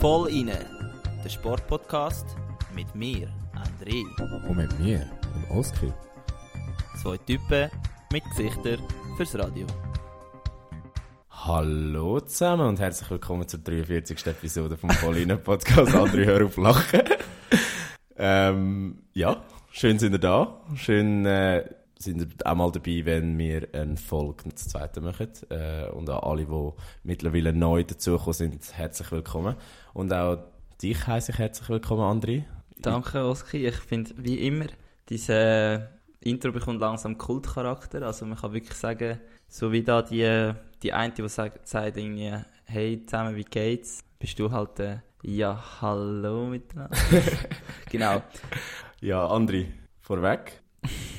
Voll inne, der Sportpodcast mit mir, André. Und mit mir, dem Oskar. Zwei Typen mit Gesichtern fürs Radio. Hallo zusammen und herzlich willkommen zur 43. Episode vom Voll Podcast. André, hör auf lachen. ähm, ja, schön sind ihr da. Schön äh, sind auch mal dabei, wenn wir eine Folge das zweite machen. Äh, und an alle, die mittlerweile neu dazugekommen sind, herzlich willkommen. Und auch dich heiße ich herzlich willkommen, André. Danke, Oski. Ich finde, wie immer, dieses Intro bekommt langsam Kultcharakter. Also man kann wirklich sagen, so wie da die, die eine, die sagt, sagt irgendwie, hey, zusammen, wie geht's? Bist du halt, äh, ja, hallo miteinander. genau. Ja, André, vorweg.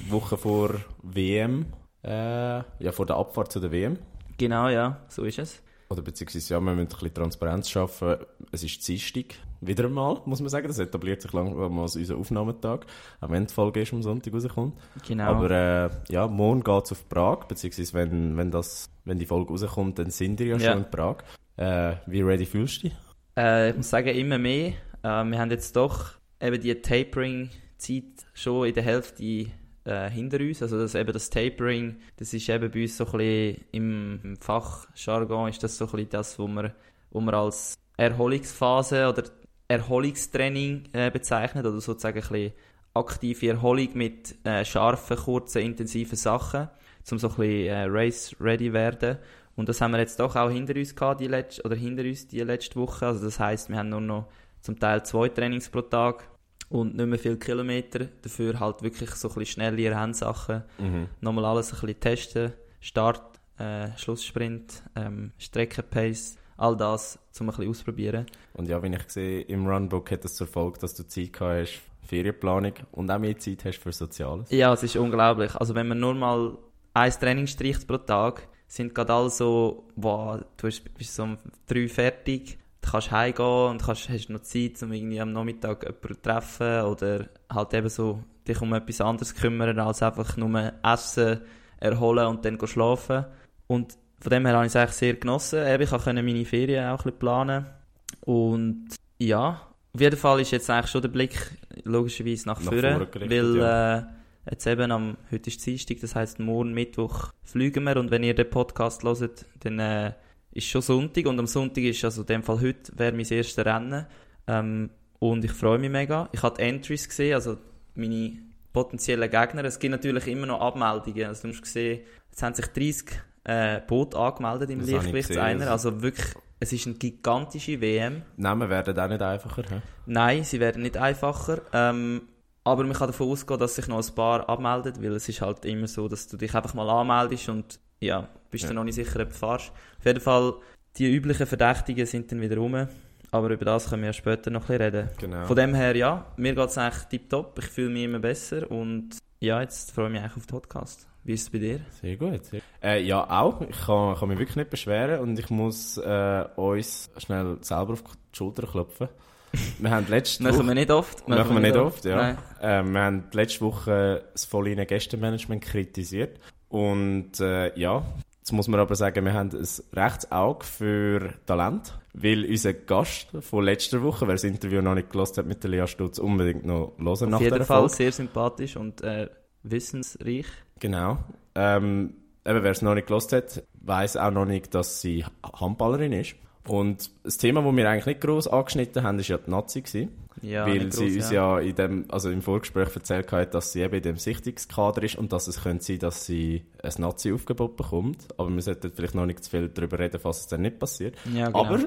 Woche vor WM, äh, ja, vor der Abfahrt zu der WM. Genau, ja, so ist es. Oder beziehungsweise, ja, wir müssen ein bisschen Transparenz schaffen. Es ist Dienstag. Wieder einmal, muss man sagen. Das etabliert sich langsam als unser Aufnahmetag. Auch wenn die Folge ist am Sonntag rauskommt. Genau. Aber, äh, ja, morgen geht's auf Prag. Beziehungsweise, wenn, wenn das, wenn die Folge rauskommt, dann sind wir ja, Ja. schon in Prag. Äh, wie ready fühlst du dich? Äh, ich muss sagen, immer mehr. Äh, wir haben jetzt doch eben die Tapering-Zeit schon in der Hälfte äh, hinter uns. Also das, eben das Tapering, das ist eben bei uns so ein bisschen im, im Fachjargon ist das so ein bisschen das, wo wir, wo wir als Erholungsphase oder Erholungstraining äh, bezeichnet oder sozusagen ein bisschen aktive Erholung mit äh, scharfen, kurzen, intensiven Sachen, um so ein bisschen äh, race-ready werden. Und das haben wir jetzt doch auch hinter uns gehabt, die letzte, oder hinter uns die letzte Woche. Also das heißt, wir haben nur noch zum Teil zwei Trainings pro Tag und nicht mehr viele Kilometer. Dafür halt wirklich so ein bisschen schnellere Handsachen. Mhm. Nochmal alles ein bisschen testen. Start, äh, Schlusssprint, ähm, Streckenpace, all das, um ein bisschen ausprobieren. Und ja, wenn ich sehe, im Runbook hat das zur Folge, dass du Zeit gehabt hast, Ferienplanung und auch mehr Zeit hast für Soziales. Ja, es ist unglaublich. Also wenn man nur mal ein Training streicht pro Tag, sind gerade alle so, wow, du bist, so um drei fertig, kannst heimgehen und kannst, hast noch Zeit, um irgendwie am Nachmittag jemanden zu treffen oder halt eben so dich um etwas anderes kümmern, als einfach nur essen, erholen und dann schlafen. Und von dem her habe ich es eigentlich sehr genossen. Eben, ich konnte meine Ferien auch ein bisschen planen. Und ja, auf jeden Fall ist jetzt eigentlich schon der Blick logischerweise nach, Nach vorne, weil ja. äh, jetzt eben am, heute ist Dienstag, das heisst morgen Mittwoch fliegen wir und wenn ihr den Podcast hört, dann äh, ist schon Sonntag und am Sonntag ist, also in dem Fall heute, wäre mein erstes Rennen ähm, und ich freue mich mega. Ich habe die Entries gesehen, also meine potenziellen Gegner. Es gibt natürlich immer noch Abmeldungen, also du musst sehen, jetzt haben sich 30 äh, Boote angemeldet im Leichtgewichtseiner, gesehen, also wirklich, es ist eine gigantische WM. Namen werden auch nicht einfacher. He? Nein, sie werden nicht einfacher. Ähm, aber man kann davon ausgehen, dass sich noch ein paar abmelden, weil es ist halt immer so, dass du dich einfach mal anmeldest und ja, bist Ja. dann noch nicht sicher, ob du fährst. Auf jeden Fall, die üblichen Verdächtigen sind dann wieder rum. Aber über das können wir ja später noch ein bisschen reden. Genau. Von dem her, ja, mir geht es eigentlich tiptop. Ich fühle mich immer besser und ja, jetzt freue ich mich eigentlich auf den Podcast. Wie ist es bei dir? Sehr gut. Sehr. Äh, ja, auch. Ich kann, kann mich wirklich nicht beschweren und ich muss äh, uns schnell selber auf die Schulter klopfen. Wir haben letzte Machen Woche... wir nicht oft. Machen wir nicht oft, ja. Nein. Äh, wir haben letzte Woche das Vollinen Gästemanagement kritisiert. Und äh, ja, jetzt muss man aber sagen, wir haben ein rechtes Auge für Talent. Weil unser Gast von letzter Woche, wer das Interview noch nicht gelost hat mit der Lea Stutz, unbedingt noch hören nach Auf jeden Fall sehr sympathisch und äh, wissensreich. Genau. Ähm, eben, wer es noch nicht gelost hat, weiß auch noch nicht, dass sie Handballerin ist. Und das Thema, das wir eigentlich nicht gross angeschnitten haben, ist ja die Nazi gewesen. Ja, weil nicht sie gross, uns ja. in dem, also im Vorgespräch erzählt hat, dass sie eben in dem Sichtungskader ist und dass es könnte sein, dass sie ein Nazi-Aufgebot bekommt. Aber wir sollten vielleicht noch nicht zu viel darüber reden, falls es dann nicht passiert. Ja, genau. Aber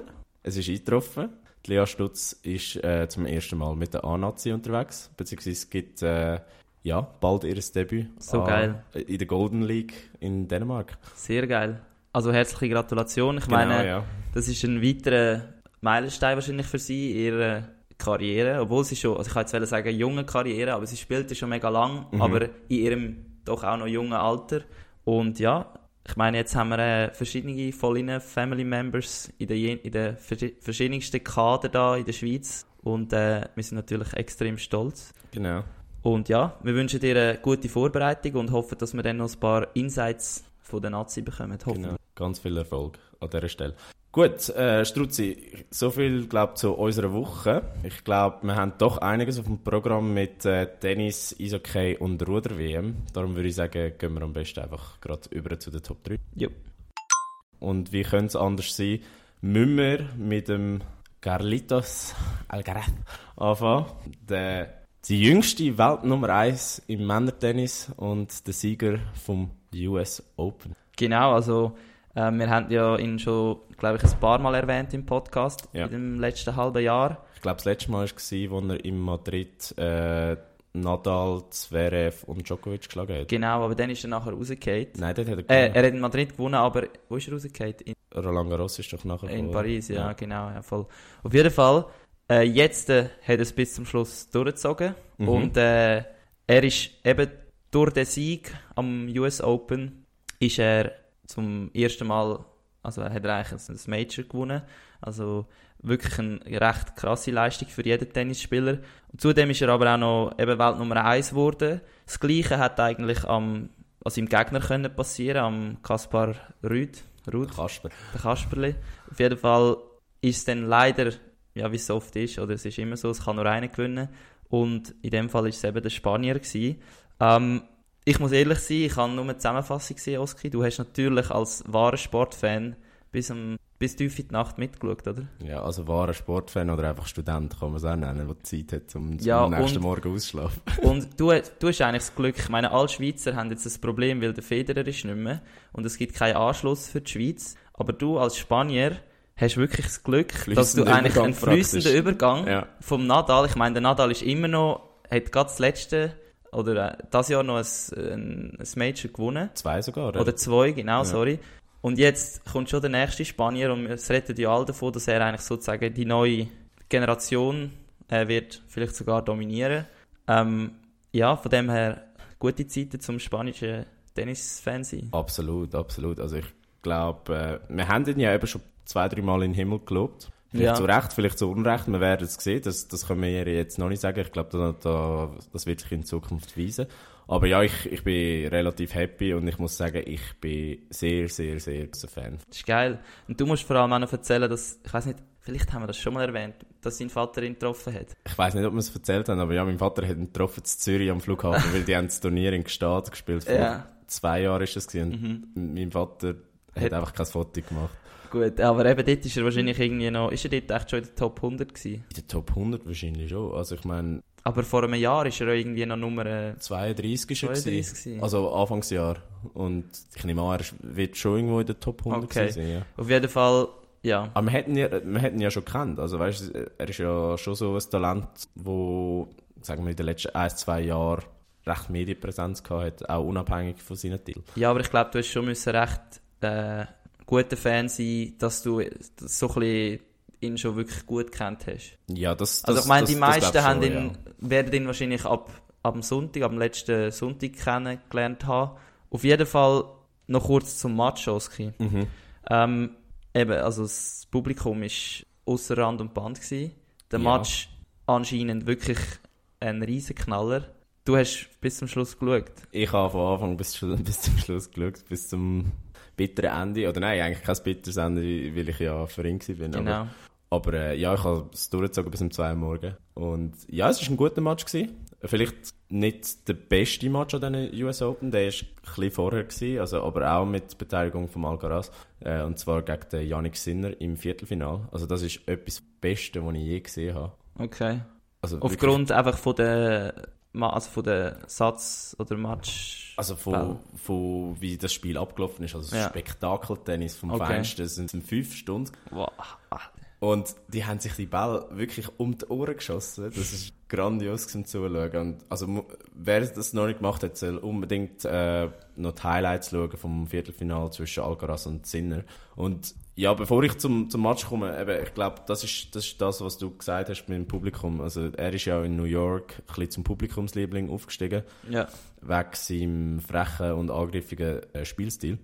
es ist eingetroffen. Die Lea Stutz ist äh, zum ersten Mal mit der A-Nazi unterwegs, beziehungsweise es gibt äh, ja, bald ihr Debüt So an- geil. in der Golden League in Dänemark. Sehr geil. Also herzliche Gratulation. Ich Genau, meine, ja. das ist ein weiterer Meilenstein wahrscheinlich für sie in ihrer Karriere. Obwohl sie schon, also ich kann jetzt sagen, junge Karriere, aber sie spielte schon mega lang, Mhm. aber in ihrem doch auch noch jungen Alter. Und ja, ich meine, jetzt haben wir äh, verschiedene Volline Family Members in den in der verschi- verschiedensten Kader da in der Schweiz. Und äh, wir sind natürlich extrem stolz. Genau. Und ja, wir wünschen dir eine gute Vorbereitung und hoffen, dass wir dann noch ein paar Insights von der Nazi bekommen. Genau. Ganz viel Erfolg an dieser Stelle. Gut, äh, Struzzi, so viel, glaube zu unserer Woche. Ich glaube, wir haben doch einiges auf dem Programm mit äh, Tennis, Eishockey und Ruder-WM. Darum würde ich sagen, gehen wir am besten einfach gerade über zu den Top 3. Jo. Und wie könnte es anders sein, müssen wir mit dem Carlitos Alcaraz anfangen. Der, die jüngste Weltnummer 1 im Männertennis und der Sieger vom US Open. Genau, also äh, wir haben ja ihn schon, glaube ich, ein paar Mal erwähnt im Podcast Ja. in dem letzten halben Jahr. Ich glaube, das letzte Mal war, als er in Madrid äh, Nadal, Zverev und Djokovic geschlagen hat. Genau, aber dann ist er nachher rausgefallen. Nein, dort hat er Äh, gewonnen. er hat in Madrid gewonnen, aber wo ist er rausgefallen? In, Roland Garros ist doch nachher in. Paris, ja, genau. Ja, voll. Auf jeden Fall, äh, jetzt äh, hat er es bis zum Schluss durchgezogen. Mhm. Und äh, er ist eben durch den Sieg am US Open ist er zum ersten Mal, also hat er eigentlich ein Major gewonnen. Also wirklich eine recht krasse Leistung für jeden Tennisspieler. Und zudem ist er aber auch noch eben Weltnummer 1 geworden. Das Gleiche hat eigentlich am, also im Gegner können passieren, am Kaspar Rüd. Rud, Kasper. der Kasperli. Auf jeden Fall ist es dann leider, ja wie es oft ist, oder es ist immer so, es kann nur einer gewinnen. Und in dem Fall ist es eben der Spanier gewesen. Ähm, ich muss ehrlich sein, ich habe nur eine Zusammenfassung gesehen, Oski. Du hast natürlich als wahrer Sportfan bis, am, bis tief in die Nacht mitgeschaut, oder? Ja, also wahrer Sportfan oder einfach Student, kann man es auch nennen, der Zeit hat, um Ja, am nächsten und- Morgen auszuschlafen. Und du, du hast eigentlich das Glück, ich meine, alle Schweizer haben jetzt das Problem, weil der Federer ist nicht mehr und es gibt keinen Anschluss für die Schweiz. Aber du als Spanier hast wirklich das Glück, dass du eigentlich Übergang einen fließenden. Übergang Ja. vom Nadal, ich meine, der Nadal ist immer noch, hat gerade das letzte oder äh, das Jahr noch ein, ein, ein Major gewonnen. Zwei sogar, oder? Oder zwei, genau, Ja. sorry. Und jetzt kommt schon der nächste Spanier und es redet ja alle davon, dass er eigentlich sozusagen die neue Generation äh, wird vielleicht sogar dominieren. Ähm, ja, von dem her gute Zeiten zum spanischen Tennisfan sein. Absolut, absolut. Also ich glaube, äh, wir haben ihn ja eben schon zwei, drei Mal in den Himmel gelobt. Vielleicht Ja. zu Recht, vielleicht zu Unrecht. Wir werden es sehen. Das, das können wir jetzt noch nicht sagen. Ich glaube, da, da, das wird sich in Zukunft weisen. Aber ja, ich, ich bin relativ happy und ich muss sagen, ich bin sehr, sehr, sehr großer Fan. Das ist geil. Und du musst vor allem auch noch erzählen, dass, ich weiß nicht, vielleicht haben wir das schon mal erwähnt, dass sein Vater ihn getroffen hat. Ich weiß nicht, ob wir es erzählt haben, aber ja, mein Vater hat ihn getroffen in Zürich am Flughafen, weil die haben das Turnier in Gstaad gespielt. Vor Ja. zwei Jahren ist das gewesen. Und mein Vater hat Hat- einfach kein Foto gemacht. Gut, aber eben dort ist er wahrscheinlich irgendwie noch, ist er dort echt schon in der Top 100 gewesen? In der Top 100 wahrscheinlich schon. Also ich meine, Aber vor einem Jahr ist er irgendwie noch Nummer äh, 32 ist er 32 gewesen. Also Anfangsjahr. Und ich nehme an, er ist- wird schon irgendwo in der Top 100 Okay. sein. Ja. Auf jeden Fall, ja. Aber wir hätten, ja, wir hätten ja schon gekannt. Also weißt, er ist ja schon so ein Talent, wo, sagen wir, in den letzten ein, zwei Jahren recht Medienpräsenz gehabt hat, auch unabhängig von seinen Titeln. Ja, aber ich glaube, du hast schon müssen recht äh, guter Fan sein, dass du so ein bisschen ihn schon wirklich gut kennt hast. Ja, das, das Also ich meine, das, die das meisten haben schon, ihn, ja. werden ihn wahrscheinlich ab, ab dem Sonntag, dem letzten Sonntag kennengelernt haben. Auf jeden Fall noch kurz zum Match, Oski. Mhm. Ähm, eben, also das Publikum war ausser Rand und Band. Gewesen. Der Ja. Match anscheinend wirklich ein riesen Knaller. Du hast bis zum Schluss geschaut. Ich habe von Anfang bis, bis zum Schluss geschaut, bis zum bitteren Ende. Oder nein, eigentlich kein bitteres Ende, weil ich ja für ihn war. Aber, Genau. aber äh, ja, ich habe es durchgezogen bis um 2 Uhr morgen. Und ja, es war ein guter Match. Gewesen. Vielleicht nicht der beste Match an diesen US Open, der war ein bisschen vorher, gewesen, also, aber auch mit Beteiligung von Alcaraz. Äh, und zwar gegen den Yannick Sinner im Viertelfinal. Also das ist etwas Beste, was ich je gesehen habe. Okay. Also Aufgrund einfach von der, also von der Satz- oder Match. Also von, von wie das Spiel abgelaufen ist, also Ja. Spektakeltennis vom Okay. Feinsten, es sind fünf Stunden. Wow. Und die haben sich die Bälle wirklich um die Ohren geschossen. Das ist grandios zum Zuschauen. Und also, wer das noch nicht gemacht hat, soll unbedingt äh, noch die Highlights schauen vom Viertelfinale zwischen Alcaraz und Sinner. Und ja, bevor ich zum, zum Match komme, eben, ich glaube, das ist, das ist das, was du gesagt hast mit dem Publikum. Also er ist ja in New York ein bisschen zum Publikumsliebling aufgestiegen Ja. wegen seinem frechen und angriffigen äh, Spielstil.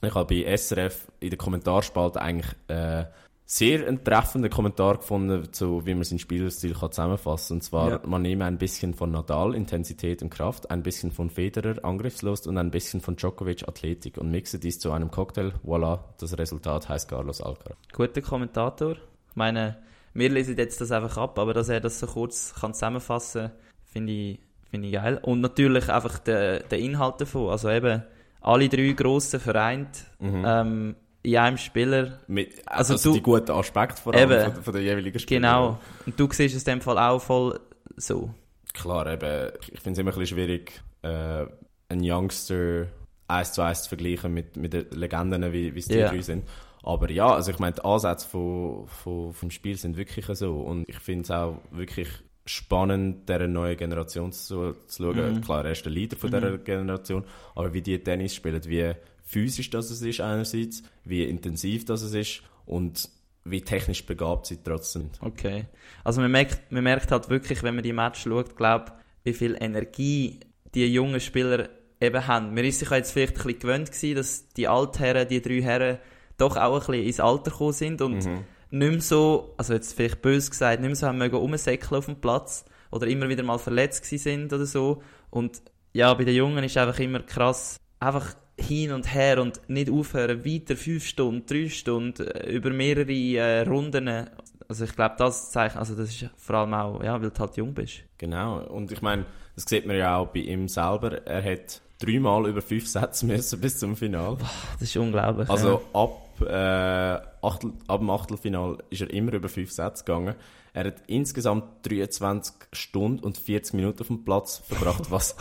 Ich habe bei SRF in der Kommentarspalte eigentlich äh, sehr einen treffenden Kommentar gefunden, zu, wie man seinen Spielstil kann zusammenfassen kann. Und zwar, Ja. man nehme ein bisschen von Nadal, Intensität und Kraft, ein bisschen von Federer, Angriffslust und ein bisschen von Djokovic, Athletik und mixe dies zu einem Cocktail. Voilà, das Resultat heißt Carlos Alcaraz. Guter Kommentator. Ich meine, wir lesen jetzt das einfach ab, aber dass er das so kurz kann zusammenfassen kann, finde ich, finde ich geil. Und natürlich einfach der, der Inhalt davon. Also eben, alle drei grossen vereint ähm, in einem Spieler. Mit, Also also, du- die guten Aspekte vor allem Eben. von, von der jeweiligen Spieler. Genau. Und du siehst es in dem Fall auch voll so. Klar, eben, ich finde es immer ein bisschen schwierig, äh, einen Youngster eins zu eins zu vergleichen mit, mit den Legenden, wie, wie es die Ja. drei sind. Aber ja, also ich meine, die Ansätze von, von, vom Spiel sind wirklich so. Und ich finde es auch wirklich spannend, dieser neuen Generation zu, zu schauen. Mhm. Klar, er ist der Leader von dieser Generation, aber wie die Tennis spielen, wie physisch das es ist einerseits, wie intensiv das es ist und wie technisch begabt sie trotzdem sind. Okay. Also man merkt, man merkt halt wirklich, wenn man die Match schaut, glaub, wie viel Energie die jungen Spieler eben haben. Man ist sich jetzt vielleicht ein bisschen gewöhnt gewesen, dass die Altherren, die drei Herren, doch auch ein bisschen ins Alter gekommen sind und nicht mehr so, also jetzt vielleicht böse gesagt, nicht mehr so haben mögen rumsäckeln auf dem Platz oder immer wieder mal verletzt sind oder so. Und ja, bei den Jungen ist einfach immer krass, einfach hin und her und nicht aufhören, weiter fünf Stunden, drei Stunden, äh, über mehrere äh, Runden. Also ich glaube, das zeigt, also das ist vor allem auch, ja, weil du halt jung bist. Genau, und ich meine, das sieht man ja auch bei ihm selber. Er hat dreimal über fünf Sätze müssen bis zum Final. Das ist unglaublich. Also ab, äh, Achtel, ab dem Achtelfinal ist er immer über fünf Sätze gegangen. Er hat insgesamt 23 Stunden und 40 Minuten auf dem Platz verbracht, was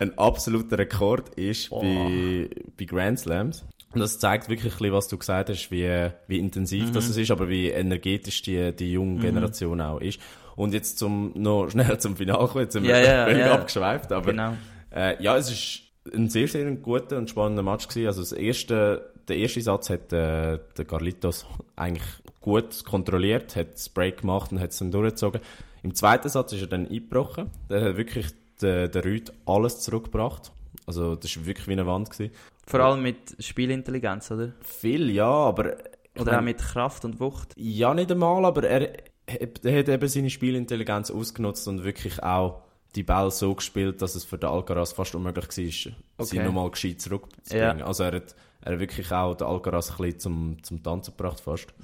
ein absoluter Rekord ist bei, bei Grand Slams. Und das zeigt wirklich ein bisschen, was du gesagt hast, wie, wie intensiv das ist, aber wie energetisch die, die junge Generation auch ist. Und jetzt zum, noch schneller zum Finale kommen, jetzt sind wir Ja, ja, völlig ja. abgeschweift, aber Genau. äh, ja, es ist ein sehr, sehr guter und spannender Match gewesen. Also das erste, der erste Satz hat äh, der Carlitos eigentlich gut kontrolliert, hat das Break gemacht und hat es dann durchgezogen. Im zweiten Satz ist er dann eingebrochen. Der hat wirklich der, der Rüd alles zurückgebracht. Also das war wirklich wie eine Wand. Gewesen. Vor allem mit Spielintelligenz, oder? Viel, ja, aber... Oder mein- auch mit Kraft und Wucht. Ja, nicht einmal, aber er, er hat eben seine Spielintelligenz ausgenutzt und wirklich auch die Bälle so gespielt, dass es für den Alcaraz fast unmöglich war, sie Okay. nochmal gescheit zurückzubringen. Also er hat, er hat wirklich auch den Alcaraz ein bisschen zum, zum Tanzen gebracht fast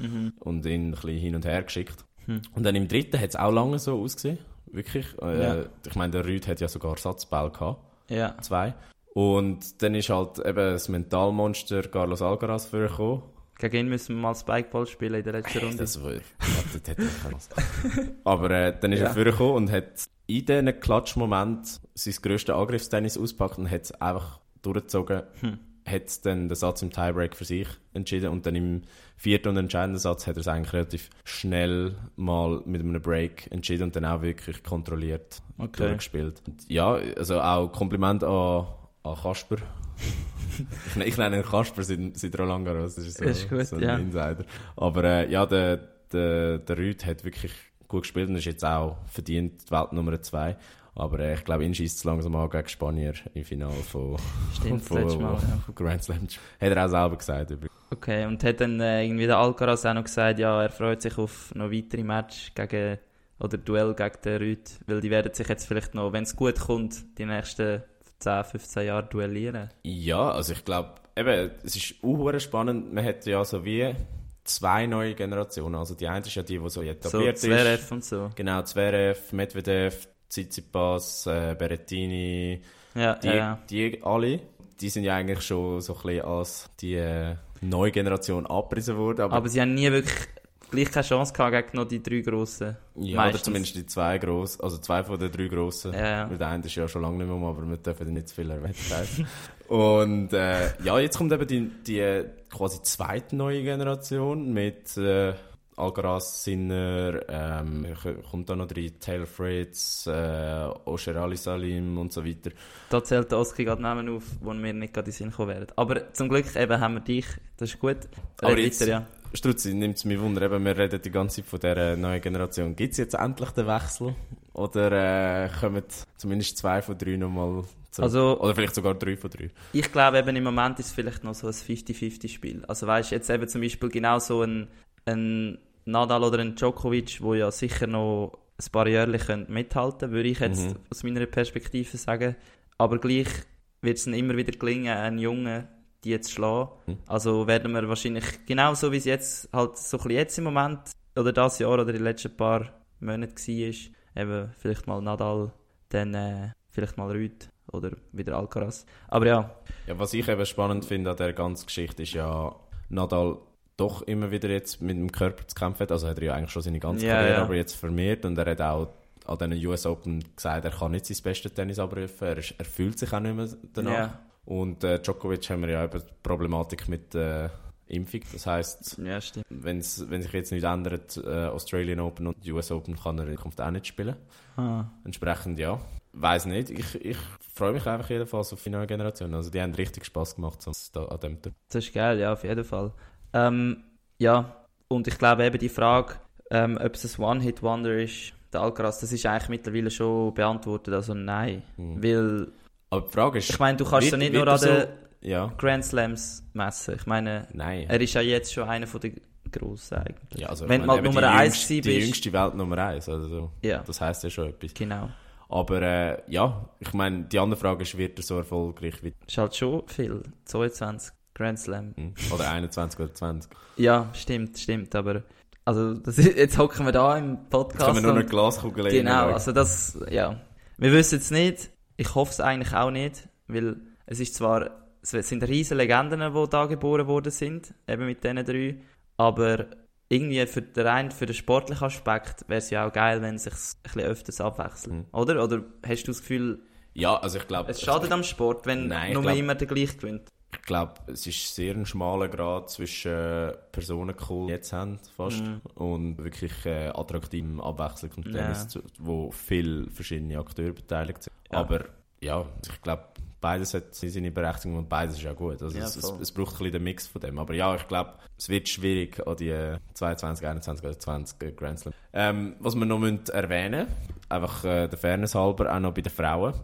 und ihn ein bisschen hin und her geschickt. Und dann im dritten hat es auch lange so ausgesehen, wirklich. Äh, Ja. Ich meine, der Rüd hat ja sogar Satzball gehabt, Ja. zwei. Und dann ist halt eben das Mentalmonster Carlos Alcaraz vorgekommen. Gegen ihn müssen wir mal Spikeball spielen in der letzten Runde. Das war, das hätte ich. Aber äh, dann ist Ja. er vorgekommen und hat in diesen Klatschmoment sein grösstes Angriffstennis ausgepackt und hat es einfach durchgezogen. Hm. Hat dann den Satz im Tiebreak für sich entschieden und dann im vierten und entscheidenden Satz hat er es eigentlich relativ schnell mal mit einem Break entschieden und dann auch wirklich kontrolliert Okay. durchgespielt. Und ja, also auch Kompliment an, an Kasper. ich, ich nenne ihn Kasper seit, seit Roland Garros, das ist so, Ist gut, so ein ja. Insider. Aber äh, ja, der, der, der Rüd hat wirklich gut gespielt und ist jetzt auch verdient die Welt Nummer 2. Aber äh, ich glaube, ihn schießt es langsam an gegen Spanier im Finale von, Stimmt, das von, letzte Mal, ja. Grand Slam. Hat er auch selber gesagt. übrigens. Okay, und hat dann äh, irgendwie der Alcaraz auch noch gesagt, ja, er freut sich auf noch weitere Match gegen, oder Duell gegen den Rüd, weil die werden sich jetzt vielleicht noch, wenn es gut kommt, die nächsten 10, 15 Jahre duellieren. Ja, also ich glaube, eben, es ist auch spannend. Man hat ja so wie zwei neue Generationen. Also die eine ist ja die, die so So, etabliert ist. Zverev und so. Genau, Zverev, Medvedev, Tsitsipas, äh, Berrettini, Ja, die, ja, die alle, die sind ja eigentlich schon so ein bisschen als die äh, neue Generation abgerissen worden. Aber, Aber sie haben nie wirklich gleich keine Chance gehabt gegen noch die drei Grossen. ja, oder meistens. zumindest die zwei grossen, also zwei von den drei grossen. Ja, ja. Weil Der eine ist ja schon lange nicht mehr aber wir dürfen nicht zu viel erwähnen. Und äh, ja, jetzt kommt eben die, die quasi zweite neue Generation mit äh, Alcaraz, Sinner, ähm, kommt da noch drin, Taylor Fritz, äh, Osher Ali Salim und so weiter. Da zählt der Oski gerade Namen auf, wo mir nicht gerade in den Sinn kommen werden. Aber zum Glück eben haben wir dich, das ist gut. Aber Red jetzt- weiter, ja. Strutzi, nimmt es mich wunder, eben, wir reden die ganze Zeit von dieser neuen Generation. Gibt es jetzt endlich den Wechsel? Oder äh, kommen zumindest zwei von drei nochmal zurück? Also- Oder vielleicht sogar drei von drei? Ich glaube eben im Moment ist es vielleicht noch so ein 50-50 Spiel. Also weißt du, jetzt eben zum Beispiel genau so ein ein Nadal oder ein Djokovic, wo ja sicher noch ein paar Jahre können mithalten würde ich jetzt Mhm. aus meiner Perspektive sagen. Aber gleich wird es immer wieder gelingen, einen Jungen die zu schlagen. Mhm. Also werden wir wahrscheinlich genauso wie es jetzt halt so ein bisschen jetzt im Moment oder das Jahr oder die letzten paar Monate war, eben vielleicht mal Nadal, dann äh, vielleicht mal Rüd oder wieder Alcaraz. Aber ja, Ja, was ich eben spannend finde an dieser ganzen Geschichte ist ja, Nadal doch immer wieder jetzt mit dem Körper zu kämpfen hat. Also hat er ja eigentlich schon seine ganze Ja, Karriere, ja. aber jetzt vermehrt. Und er hat auch an den US Open gesagt, er kann nicht sein bestes Tennis abrufen. Er, ist, er fühlt sich auch nicht mehr danach. ja, Und äh, Djokovic haben wir ja eben die Problematik mit der Impfung. Das heisst, ja, wenn sich jetzt nichts ändert, äh, Australian Open und US Open kann er in Zukunft auch nicht spielen. Ah. Entsprechend ja. Weiß nicht. Ich, ich freue mich einfach jedenfalls auf die neue Generation. Also die haben richtig Spaß gemacht so, da, an dem Tag. Das ist geil, ja, auf jeden Fall. Ähm, ja, und ich glaube eben die Frage, ähm, ob es ein One-Hit-Wonder ist, der Alcaraz, das ist eigentlich mittlerweile schon beantwortet, also nein. Mhm. Weil, Aber die Frage ist, ich meine, du kannst Wird- ja nicht nur an er den ja, Grand Slams messen. Ich meine, nein. er ist ja jetzt schon einer von den Grossen eigentlich. ja, also, wenn du mal Nummer die 1 jüngste, gewesen Die bist. jüngste Welt Nummer 1. Also, Ja, das heisst ja schon etwas. genau. Aber äh, ja, ich meine, die andere Frage ist, wird er so erfolgreich wie Ist halt schon viel. 22 Grand Slam. hm, oder 21 oder 20? Ja, stimmt, stimmt, aber also das ist, jetzt hocken wir da im Jetzt Podcast. können wir nur eine Glaskugel Genau, also das, ja. Wir wissen es nicht. Ich hoffe es eigentlich auch nicht, weil es ist zwar, es sind riesige Legenden, die da geboren worden sind, eben mit diesen drei, aber irgendwie für den rein für den sportlichen Aspekt wäre es ja auch geil, wenn es sich ein bisschen öfters abwechselt, Mhm. oder? Oder hast du das Gefühl, Ja, also ich glaube, es schadet am Sport, wenn Nein, nur glaub- immer der gleich gewinnt? Ich glaube, es ist sehr ein schmaler Grad zwischen äh, Personencool jetzt haben fast Mhm. und wirklich äh, attraktivem Abwechslung vom Ja. Tennis, zu- wo viele verschiedene Akteure beteiligt sind. Ja. Aber ja, ich glaube, beides hat seine Berechtigung und beides ist ja gut. Also Ja, es, es, es braucht ein bisschen den Mix von dem. Aber ja, ich glaube, es wird schwierig an die äh, 22, 21 oder 20 Grand Slam. Ähm, was wir noch müssen erwähnen einfach äh, der Fairness halber, auch noch bei den Frauen,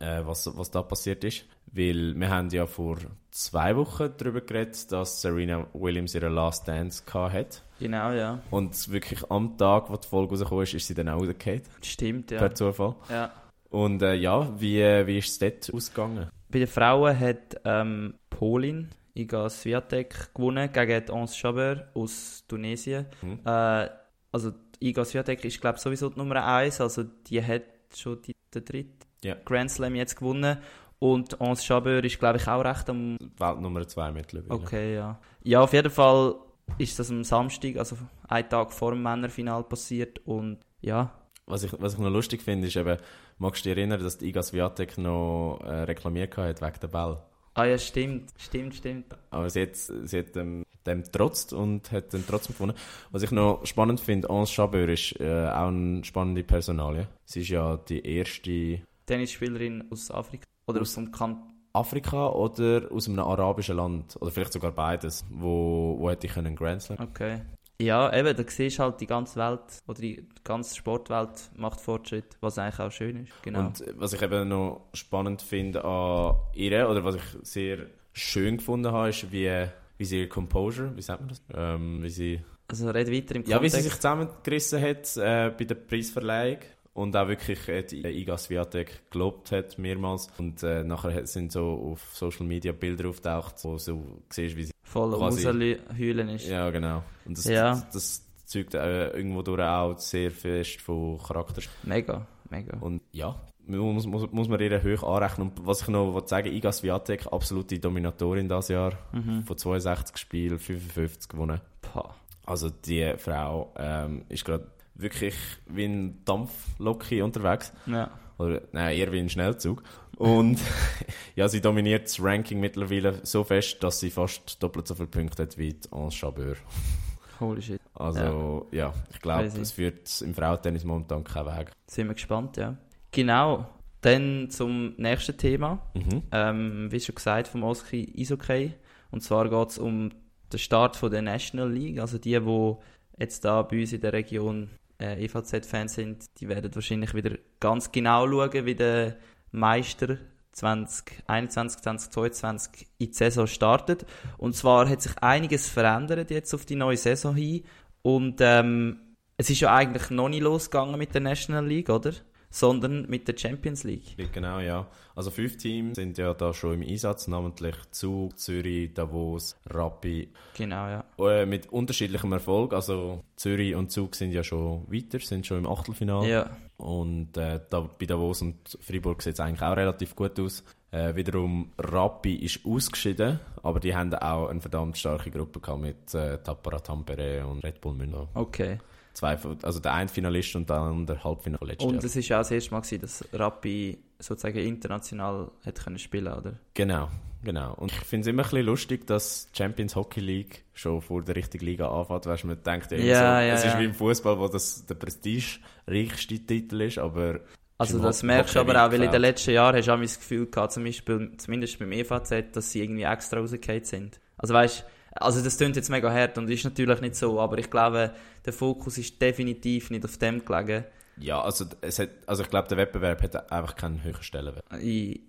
äh, was, was da passiert ist. Weil wir haben ja vor zwei Wochen darüber geredet, dass Serena Williams ihre Last Dance gehabt hat. Genau, ja. Und wirklich am Tag, wo die Folge rausgekommen ist, ist sie dann auch rausgefallen, Stimmt, ja. per Zufall. ja. Und äh, ja, wie, wie ist es dort ausgegangen? Bei den Frauen hat ähm, Polin Iga Swiatek gewonnen gegen Ons Jabeur aus Tunesien. Mhm. Äh, also Iga Swiatek ist glaube ich sowieso die Nummer 1, also die hat schon die, den dritten Ja. Grand Slam jetzt gewonnen. Und Ons Jabeur ist glaube ich auch recht am... Welt Nummer 2 mittlerweile. Okay, ja. Ja, auf jeden Fall ist das am Samstag, also einen Tag vor dem Männerfinal passiert und ja, Was, ich, was ich noch lustig finde, ist eben, magst du dich erinnern, dass die Iga Swiatek noch äh, reklamiert hat wegen der Ball? Ah ja, stimmt, stimmt, stimmt. Aber sie hat, sie hat ähm, dem trotzt und hat dann trotzdem gewonnen. Was ich noch spannend finde, Anse Jabeur ist äh, auch eine spannende Personalie. Sie ist ja die erste Tennisspielerin aus Afrika. Oder aus dem Kanton. Afrika oder aus einem arabischen Land, oder vielleicht sogar beides, wo, wo hätte ich einen Grand Slam. Okay. Ja, eben, da siehst du halt, die ganze Welt oder die ganze Sportwelt macht Fortschritt, was eigentlich auch schön ist. Genau. Und was ich eben noch spannend finde an ihr, oder was ich sehr schön gefunden habe, ist, wie, wie sie ihr Composure, wie sagt man das? Ähm, wie sie, also red weiter im ja, wie Kontext. sie sich zusammengerissen hat äh, bei der Preisverleihung und auch wirklich äh, die Iga Swiatek gelobt hat mehrmals und äh, nachher sind so auf Social Media Bilder auftaucht, wo so siehst, wie sie voll quasi- rausheulen ist. ja genau und das, Ja. das, das zeugt äh, irgendwo durch auch sehr fest von Charakter Mega, mega. Und ja, muss, muss, muss man ihr hoch anrechnen. Und was ich noch will sagen Iga Swiatek, absolute Dominatorin das Jahr. Mhm. Von 62 Spielen, 55 gewonnen. Pah. Also die Frau ähm, ist gerade wirklich wie ein Dampfloki unterwegs. Ja. Oder nein, eher wie ein Schnellzug. Und ja, sie dominiert das Ranking mittlerweile so fest, dass sie fast doppelt so viele Punkte hat wie die Anse Jabeur. Holy shit. Also ja, ich glaube, es führt im Frauentennis momentan keinen Weg. Sind wir gespannt, ja. Genau. Dann zum nächsten Thema. Mhm. Ähm, wie schon gesagt, vom Oski Isokay. Und zwar geht es um den Start von der National League. Also die, die jetzt da bei uns in der Region äh, EVZ-Fans sind, die werden wahrscheinlich wieder ganz genau schauen, wie der Meister 2021, 2022 in die Saison startet. Und zwar hat sich einiges verändert jetzt auf die neue Saison hin. Und ähm, es ist ja eigentlich noch nicht losgegangen mit der National League, oder? Sondern mit der Champions League. Genau, ja. Also fünf Teams sind ja da schon im Einsatz, namentlich Zug, Zürich, Davos, Rappi. Genau, ja. Äh, mit unterschiedlichem Erfolg. Also Zürich und Zug sind ja schon weiter, sind schon im Achtelfinale. Ja, Und äh, da, bei Davos und Freiburg sieht es eigentlich auch relativ gut aus. Äh, wiederum Rappi ist ausgeschieden, aber die haben auch eine verdammt starke Gruppe gehabt mit äh, Tappara Tampere und Red Bull München. okay. Zwei, also der eine Finalist und der andere Halbfinale letztes Und es war auch das erste Mal, gewesen, dass Rappi sozusagen international hat können spielen oder? Genau, genau. Und ich finde es immer ein bisschen lustig, dass die Champions Hockey League schon vor der richtigen Liga anfängt. Weißt du, man denkt ja, Ja, so, ja, es ist wie im Fußball, wo das der prestigereichste Titel ist, aber Also das merkst du aber auch, weil in den letzten Jahren hast du auch das Gefühl gehabt, zum Beispiel, zumindest beim EVZ, dass sie irgendwie extra rausgefallen sind. Also weißt also das klingt jetzt mega hart und ist natürlich nicht so, aber ich glaube, der Fokus ist definitiv nicht auf dem gelegen. Ja, also, es hat, also ich glaube, der Wettbewerb hat einfach keinen höheren Stellenwert.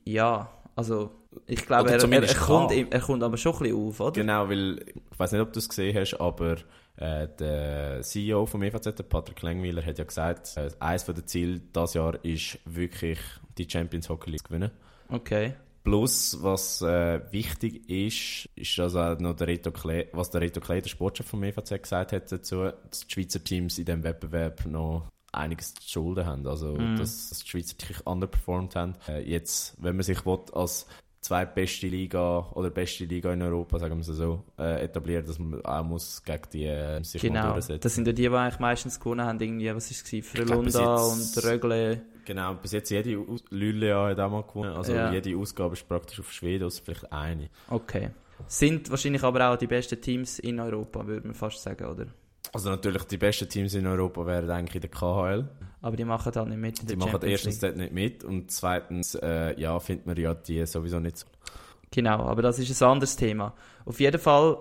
Ja, also ich glaube, er, er, er, kommt, er kommt aber schon ein bisschen auf, oder? Genau, weil, ich weiß nicht, ob du es gesehen hast, aber äh, der CEO vom EVZ, der Patrick Lengweiler, hat ja gesagt, äh, eines von den Zielen dieses Jahr ist wirklich die Champions Hockey League zu gewinnen. Okay. Plus, was äh, wichtig ist, ist dass auch noch der Reto Kle was der Reto Klee, der Sportchef vom EVZ, gesagt hat dazu, dass die Schweizer Teams in diesem Wettbewerb noch einiges zu schulden haben. Also, Mhm. dass, die Schweizer wirklich underperformed haben. Äh, jetzt, wenn man sich will, als zweitbeste Liga oder beste Liga in Europa, sagen wir es so, äh, etablieren, dass man auch muss gegen die äh, sich Genau. durchsetzen. Das sind ja die, die eigentlich meistens gewonnen haben, irgendwie, was war es, Frölunda und Rögle. Genau, bis jetzt jede Lülea hat auch mal gewonnen. Also Ja. jede Ausgabe ist praktisch auf Schweden, außer vielleicht eine. Okay. Sind wahrscheinlich aber auch die besten Teams in Europa, würde man fast sagen, oder? Also natürlich, die besten Teams in Europa wären eigentlich in der KHL. Aber die machen halt nicht mit in Die machen erstens dort nicht mit und zweitens, äh, ja, findet man ja die sowieso nicht so. Genau, aber das ist ein anderes Thema. Auf jeden Fall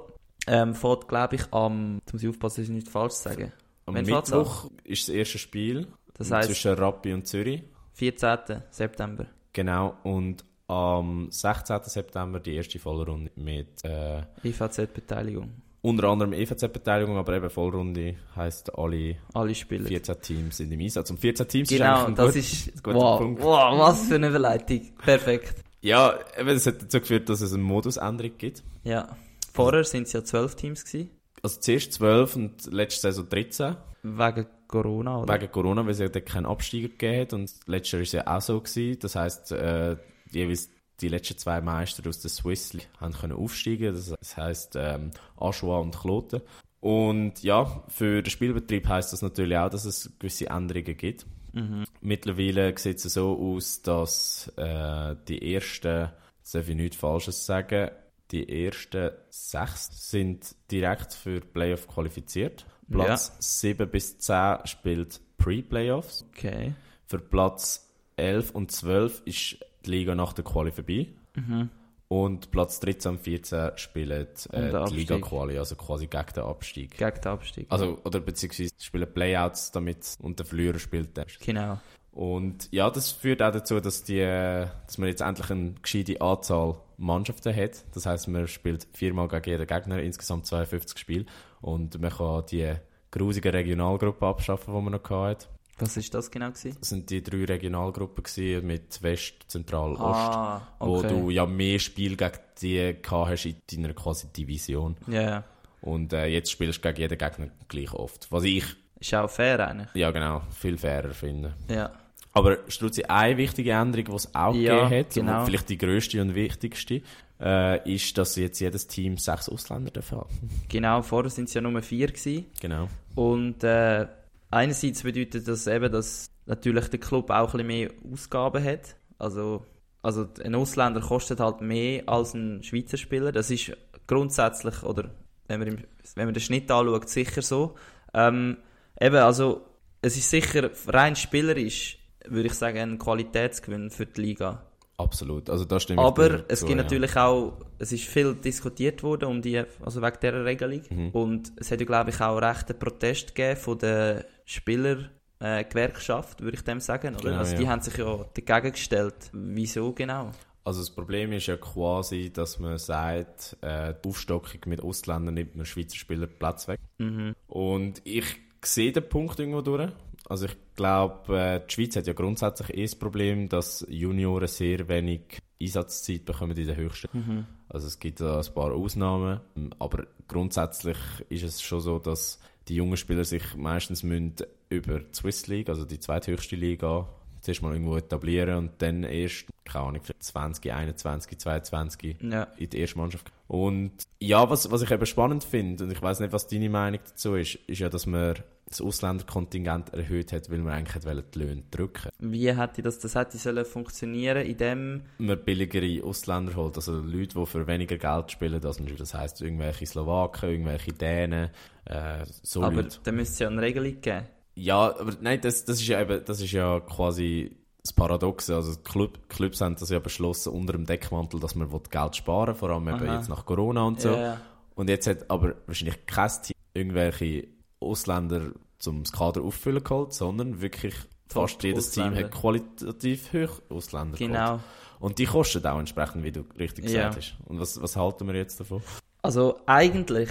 ähm, fährt, glaube ich, am... Jetzt muss ich aufpassen, dass ich nicht falsch sage. Am fängt's Mittwoch ist das erste Spiel Das heisst, zwischen Rappi und Zürich. 14. September. Genau, und am 16. September die erste Vollrunde mit äh, IVZ-Beteiligung. Unter anderem EVZ-Beteiligung, aber eben Vollrunde heisst alle Alle Spieler. 14 Teams sind im Einsatz. Und 14 Teams Genau, ist das ein ist... gut, guter wow, Punkt. wow, was für eine Überleitung. Perfekt. Ja, eben, das hat dazu geführt, dass es eine Modusänderung gibt. Ja. Vorher sind es ja 12 Teams gewesen. Also zuerst 12 und letzte Saison 13. Wegen Corona, oder? Wegen Corona, weil es ja dort keinen Absteiger gegeben hat. Und letztes Jahr war es ja auch so. Gewesen. Das heisst, äh, jeweils die letzten zwei Meister aus der Swiss League haben können aufsteigen. Das, das heisst, ähm, Aschua und Kloten. Und ja, für den Spielbetrieb heisst das natürlich auch, dass es gewisse Änderungen gibt. Mhm. Mittlerweile sieht es so aus, dass äh, die ersten, jetzt darf ich nichts Falsches sagen, die ersten sechs sind direkt für Playoff qualifiziert. Platz 7 bis 10 spielt Pre-Playoffs. Okay. Für Platz 11 und 12 ist die Liga nach der Quali vorbei. Mhm. Und Platz 13 und 14 spielen äh, die. Liga-Quali, also quasi gegen den Abstieg. Gegen den Abstieg. Also, oder beziehungsweise spielen Playouts damit und der Verlierer spielt dann. Genau. Und ja, das führt auch dazu, dass, die, dass man jetzt endlich eine gescheite Anzahl Mannschaften hat. Das heißt, man spielt viermal gegen jeden Gegner, insgesamt 52 Spiele. Und man kann die grusige Regionalgruppe abschaffen, die man noch hatte. Was ist das genau gewesen? Das sind die drei Regionalgruppen gewesen, mit West, Zentral, Ost. Ah, Wo okay. du ja mehr Spiele gegen die gehabt hast in deiner quasi Division. Ja, ja. Und äh, jetzt spielst du gegen jeden Gegner gleich oft. Was ich, Ist auch fair eigentlich. ja genau, viel fairer finde. Ja. Aber Struzzi, eine wichtige Änderung, die es auch Ja, gegeben hat, genau. und vielleicht die grösste und wichtigste, äh, ist, dass jetzt jedes Team sechs Ausländer darf haben. Genau, vorher sind es ja nur vier gewesen. Genau. Und äh, einerseits bedeutet das eben, dass natürlich der Club auch ein bisschen mehr Ausgaben hat. Also, also ein Ausländer kostet halt mehr als ein Schweizer Spieler. Das ist grundsätzlich, oder wenn man, im, wenn man den Schnitt anschaut, sicher so. Ähm, eben, also es ist sicher rein spielerisch, würde ich sagen, ein Qualitätsgewinn für die Liga. Absolut. Also da stimme ich Aber es zu, gibt ja. natürlich auch, es ist viel diskutiert worden um die, also wegen dieser Regelung. Mhm. Und es hat ja, glaube ich, auch recht einen Protest gegeben von der Spielergewerkschaft, äh, Gewerkschaft, würde ich dem sagen. Oder? Genau, also die ja. haben sich ja dagegen gestellt. Wieso genau? Also das Problem ist ja quasi, dass man sagt, äh, die Aufstockung mit Ausländern nimmt man Schweizer Spieler Platz weg. Mhm. Und ich sehe den Punkt irgendwo durch. Also ich glaube, äh, die Schweiz hat ja grundsätzlich eh das Problem, dass Junioren sehr wenig Einsatzzeit bekommen in den höchsten. Mhm. Also es gibt da ein paar Ausnahmen, aber grundsätzlich ist es schon so, dass die jungen Spieler sich meistens müssen über die Swiss League, also die zweithöchste Liga, zuerst mal irgendwo etablieren und dann erst, keine Ahnung, 20, 21, 22 Ja. in die erste Mannschaft. Und ja, was, was ich eben spannend finde, und ich weiß nicht, was deine Meinung dazu ist, ist ja, dass man das Ausländerkontingent erhöht hat, weil man eigentlich die Löhne drücken Wie hätte das, das hätte sollen funktionieren in dem, man billigere Ausländer holt, also Leute, die für weniger Geld spielen, das, das heisst irgendwelche Slowaken, irgendwelche Dänen, äh, so aber Leute. da müsste es ja eine Regelung geben. Ja, aber nein, das, das ist ja eben, das ist ja quasi das Paradoxe. Also die Club, Clubs haben das ja beschlossen unter dem Deckmantel, dass man Geld sparen will, vor allem eben jetzt nach Corona und so. Ja. Und jetzt hat aber wahrscheinlich kein Team irgendwelche Ausländer zum Kader auffüllen geholt, sondern wirklich fast jedes Team Ausländer. hat qualitativ hoch Ausländer geholt. Genau. Und die kosten auch entsprechend, wie du richtig Ja. gesagt hast. Und was, was halten wir jetzt davon? Also eigentlich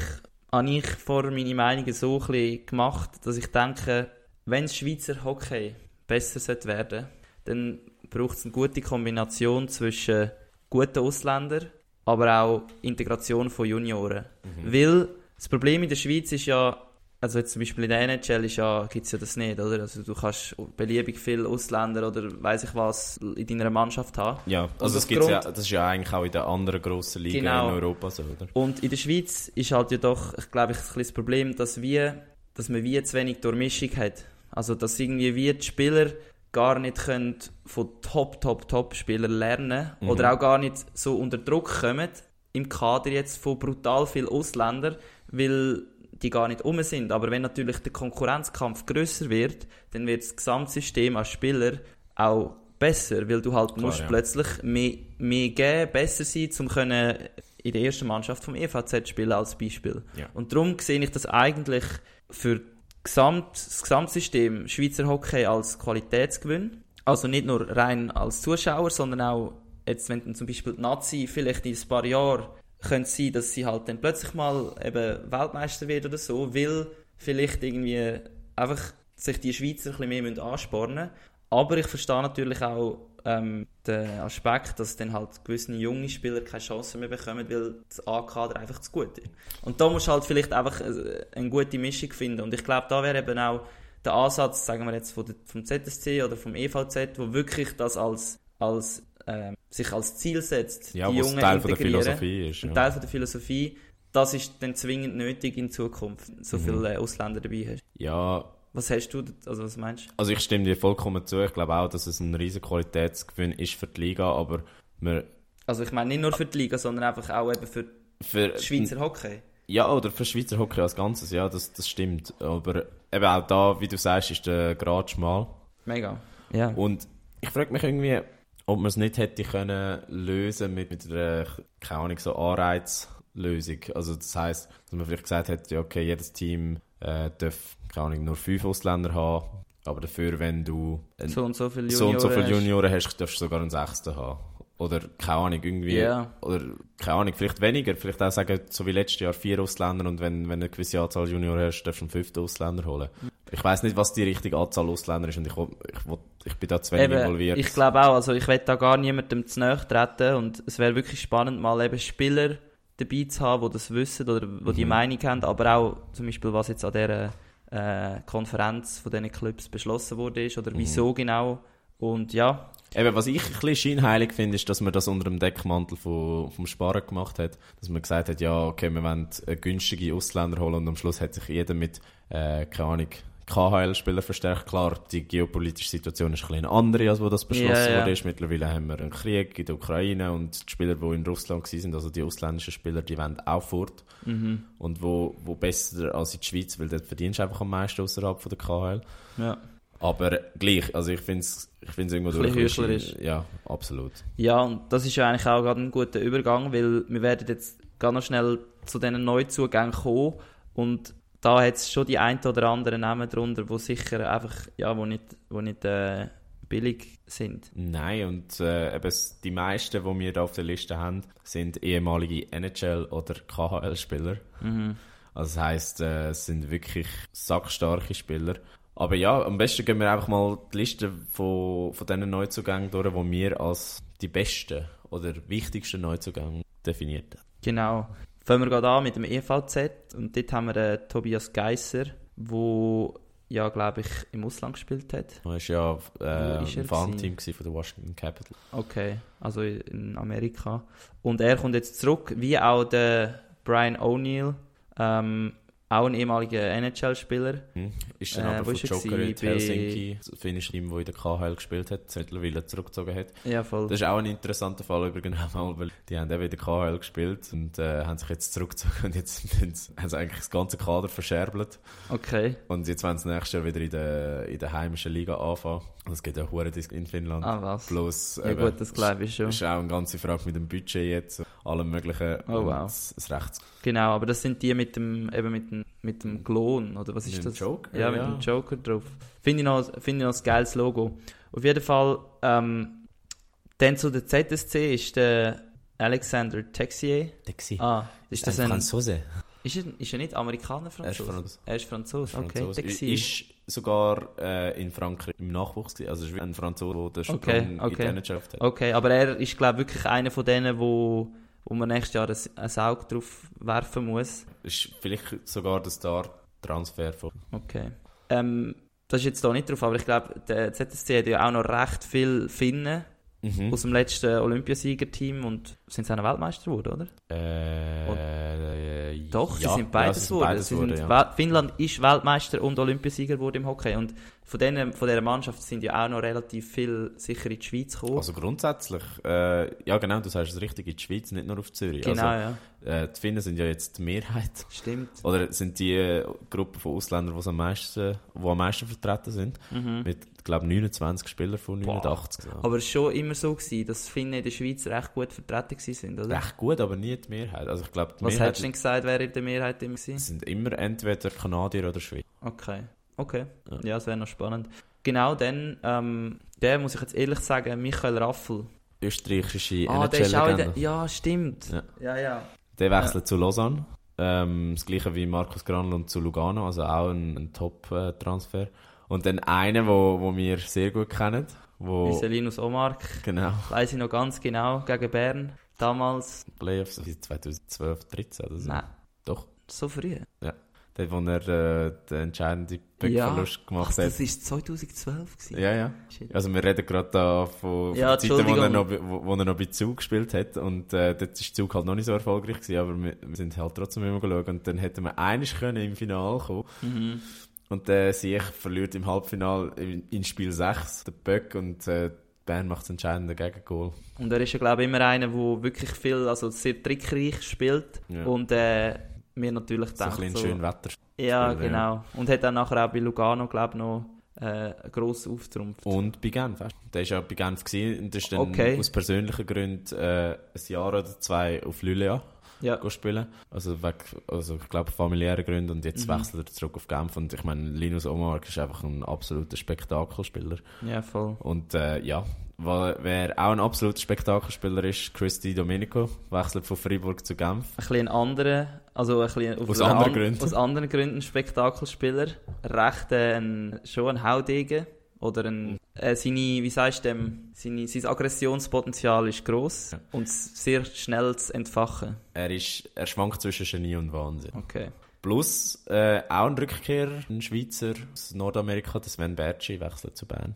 habe ich vor meine Meinungen so ein bisschen gemacht, dass ich denke, wenn das Schweizer Hockey besser sollte werden dann braucht es eine gute Kombination zwischen guten Ausländern, aber auch Integration von Junioren. Weil das Problem in der Schweiz ist ja, also jetzt zum Beispiel in der NHL ist ja, gibt es ja das nicht, oder? Also du kannst beliebig viele Ausländer oder weiß ich was in deiner Mannschaft haben. Ja, Und also das, gibt's ja, das ist ja eigentlich auch in den anderen grossen Ligen Genau. in Europa so, oder? Und in der Schweiz ist halt ja doch, ich glaube, ich, ein bisschen das Problem, dass, wir, dass man wie zu wenig Durchmischung hat. Also, dass irgendwie wie die Spieler gar nicht können von Top, Top, Top Spielern lernen Mhm. oder auch gar nicht so unter Druck kommen im Kader jetzt von brutal vielen Ausländern, weil die gar nicht um sind. Aber wenn natürlich der Konkurrenzkampf größer wird, dann wird das Gesamtsystem als Spieler auch besser, weil du halt Klar, musst ja. plötzlich mehr, mehr geben, besser sein, um können in der ersten Mannschaft vom EVZ spielen als Beispiel. Ja. Und darum sehe ich das eigentlich für Gesamt, das Gesamtsystem Schweizer Hockey als Qualitätsgewinn. Also nicht nur rein als Zuschauer, sondern auch jetzt, wenn zum Beispiel die Nazi vielleicht in ein paar Jahren könnte es sein, dass sie halt dann plötzlich mal eben Weltmeister wird oder so, weil vielleicht irgendwie einfach sich die Schweizer ein bisschen mehr müssen anspornen Aber ich verstehe natürlich auch ähm, den Aspekt, dass dann halt gewisse junge Spieler keine Chance mehr bekommen, weil das A-Kader einfach zu gut ist. Und da musst du halt vielleicht einfach äh, eine gute Mischung finden. Und ich glaube, da wäre eben auch der Ansatz, sagen wir jetzt vom ZSC oder vom EVZ, wo wirklich das als, als ähm, sich als Ziel setzt, Ja, die Jungen Teil von der integrieren. Philosophie ist. Ein Ja. Teil von der Philosophie, das ist dann zwingend nötig in Zukunft, so Mhm. viele äh, Ausländer dabei hast. ja, Was hast du, also was meinst du? also ich stimme dir vollkommen zu. Ich glaube auch, dass es ein riesen Qualitätsgewinn ist für die Liga, aber wir, Also ich meine nicht nur für die Liga, sondern einfach auch eben für für Schweizer Hockey. Ja, oder für Schweizer Hockey als Ganzes, ja, das, das stimmt. Aber eben auch da, wie du sagst, ist der Grad schmal. Mega. Ja. Und ich frage mich irgendwie, ob man es nicht hätte können lösen mit, mit einer, keine Ahnung, so Anreizlösung. Also das heisst, dass man vielleicht gesagt hätte, ja, okay, jedes Team äh, darf, keine Ahnung, nur fünf Ausländer haben, aber dafür, wenn du ein, so und so viele so Junioren und so viele hast. Junioren hast, darfst du sogar einen Sechsten haben. Oder, keine Ahnung, irgendwie, Ja. oder, keine Ahnung, vielleicht weniger, vielleicht auch sagen, so wie letztes Jahr vier Ausländer und wenn, wenn du eine gewisse Anzahl Junioren hast, darfst du einen fünften Ausländer holen. Ich weiß nicht, was die richtige Anzahl Ausländer ist und ich, ich, will- ich bin da zu wenig Eben, involviert. ich glaube auch, also ich will da gar niemandem zu nahe treten und es wäre wirklich spannend, mal eben Spieler dabei zu haben, die das wissen oder die die Mhm. Meinung haben, aber auch zum Beispiel, was jetzt an dieser äh, Konferenz von diesen Clubs beschlossen wurde ist oder Mhm. wieso genau und ja, Eben, was ich ein bisschen scheinheilig finde, ist, dass man das unter dem Deckmantel von, vom Sparen gemacht hat. Dass man gesagt hat, ja, okay, wir wollen günstige Ausländer holen und am Schluss hat sich jeder mit, äh, keine Ahnung, KHL-Spieler verstärkt. Klar, die geopolitische Situation ist ein bisschen andere, als wo das beschlossen ja. wurde. Ist. Mittlerweile haben wir einen Krieg in der Ukraine und die Spieler, die in Russland waren, also die ausländischen Spieler, die wollen auch fort. mhm. Und wo, wo besser als in der Schweiz, weil dort verdienst du einfach am meisten außerhalb von der KHL. ja. Aber gleich, also ich finde es ich find's irgendwo Ein durch-. Ja, absolut. Ja, und das ist ja eigentlich auch gerade ein guter Übergang, weil wir werden jetzt ganz schnell zu diesen Neuzugängen kommen und da hat es schon die ein oder anderen Namen drunter, wo sicher einfach, ja, wo nicht, wo nicht äh, billig sind. Nein, und äh, eben die meisten, die wir da auf der Liste haben, sind ehemalige NHL- oder KHL-Spieler. Mhm. Also das heisst, äh, es sind wirklich sackstarke Spieler. Aber ja, am besten gehen wir einfach mal die Liste von, von diesen Neuzugängen durch, die wir als die besten oder wichtigsten Neuzugänge definiert haben. Genau. Fangen wir gerade an mit dem EVZ und dort haben wir äh, Tobias Geisser, wo ja, glaube ich, im Ausland gespielt hat. Er war ja äh, ist er im Farmteam von der Washington Capitals. Okay, also in Amerika. Und er kommt jetzt zurück, wie auch der Brian O'Neill, ähm, auch ein ehemaliger NHL-Spieler. Hm. Ist dann Äh, aber von er Joker in? Helsinki, das finnische Team, das in der KHL gespielt hat, mittlerweile zurückgezogen hat. Ja, voll. Das ist auch ein interessanter Fall übrigens, mal, weil die haben eben in der KHL gespielt und äh, haben sich jetzt zurückgezogen und jetzt haben sie eigentlich das ganze Kader verscherbelt. Okay. Und jetzt wollen sie nächstes Jahr wieder in der, in der heimischen Liga anfangen. Es geht ja hure Dis- in Finnland. Ah, was? Bloß, Ja eben, gut, das glaube ich schon. ist auch eine ganze Frage mit dem Budget jetzt, allem möglichen. Oh, wow. Das, das Rechts. Genau, aber das sind die mit dem, eben mit dem, mit dem Klon, oder was ist Mit das? Joker, Ja, mit ja. dem Joker drauf. Finde ich, noch, finde ich noch ein geiles Logo. Auf jeden Fall, ähm, dann zu der ZSC ist der Alexander Texier. Taxi. Ah, ist das ein, Franzose. Ist er, ist er nicht Amerikaner, Er ist Franzose? Franzose. Er ist Franzose, okay. Franzose. Texier. Ist sogar äh, in Frankreich im Nachwuchs gewesen. Also ist ein Franzose, der den Sprung Okay, okay. in NHL hat. Okay, aber er ist, glaube ich, wirklich einer von denen, wo, wo man nächstes Jahr ein, ein Auge drauf werfen muss. Ist vielleicht sogar der Star-Transfer von. Okay. Ähm, das ist jetzt da nicht drauf, aber ich glaube, der ZSC hat ja auch noch recht viel Finnen Mhm. aus dem letzten Olympiasiegerteam und sind sie auch Weltmeister geworden, oder? Äh, Doch, ja, sie sind beides ja, sie sind geworden. beides geworden, ja. Wel- Finnland ist Weltmeister und Olympiasieger geworden im Hockey und von, denen, von dieser Mannschaft sind ja auch noch relativ viel sicher in die Schweiz gekommen. Also grundsätzlich, äh, ja genau, du sagst es richtig, in die Schweiz, nicht nur auf Zürich. genau, ja. Also, äh, die Finnen sind ja jetzt die Mehrheit. Stimmt. Oder sind die äh, Gruppe von Ausländern, die am meisten, die am meisten vertreten sind. Mit, ich glaube, 29 Spielern von 89. Ja. Aber es war schon immer so, gewesen, dass Finnen in der Schweiz recht gut vertreten sind, oder? Recht gut, aber nie die Mehrheit. Also ich glaube, die Was Mehrheit hättest du denn gesagt, wäre in der Mehrheit immer gewesen? sind immer entweder Kanadier oder Schweiz. Okay. Okay. Ja. Ja, das wäre noch spannend. Genau dann, ähm, der muss ich jetzt ehrlich sagen, Michael Raffel. Österreichische Ah, der ist auch in der... NHL-Legende. Ja, stimmt. Ja. ja. ja. Der wechselt zu Lausanne. Ähm, das gleiche wie Markus Granlund zu Lugano, also auch ein, ein Top-Transfer. Und dann einer, wo, wo wir sehr gut kennen, wo Linus Omark, genau weiß ich noch ganz genau, gegen Bern. Damals, Playoffs wie 2012, 13 oder so. nein, Doch. so früh. Dort, wo er äh, den entscheidenden Böckverlust gemacht Ach, hat. das war 2012. Gewesen. Ja, ja. Shit. Also wir reden gerade da von, von Ja, der Zeit, wo er, noch, bei- wo, wo er noch bei Zug gespielt hat. Und äh, dort ist Zug halt noch nicht so erfolgreich gewesen, aber wir, wir sind halt trotzdem immer geschaut. Und dann hätten wir einiges können im Finale kommen. Mhm. Und der Sieg verliert im Halbfinale in, in Spiel 6, der Böck, und äh, Bern macht das entscheidende Gegengol. Und er ist ja, glaube ich, immer einer, der wirklich viel, also sehr trickreich spielt. Ja. Und äh, mir natürlich So ein denkt, bisschen so, schön Wetter. Ja, genau. Und hat dann nachher auch bei Lugano, glaube ich, noch äh, einen grossen Auftrumpft. Und bei Genf. weißt du? Der war ja bei Genf gewesen, und ist dann Okay. aus persönlichen Gründen äh, ein Jahr oder zwei auf Lülea Ja, spielen. Also, weg, also ich glaube familiäre Gründe und jetzt Mhm. wechselt er zurück auf Genf und ich meine, Linus Omark ist einfach ein absoluter Spektakelspieler. ja, voll. Und äh, ja, wa- wer auch ein absoluter Spektakelspieler ist, Christy Domenico, wechselt von Freiburg zu Genf. Ein bisschen anderen, also ein bisschen Aus anderen an- Gründen. Aus anderen Gründen ein Spektakelspieler. Recht äh, ein, schon ein Haudegen. Oder ein, äh, seine, wie sagst du dem, seine, sein Aggressionspotenzial ist gross Ja. und sehr schnell zu entfachen. Er, ist, er schwankt zwischen Genie und Wahnsinn. Okay. Plus äh, auch ein Rückkehrer, ein Schweizer aus Nordamerika, der Sven Bertschi, wechselt zu Bern.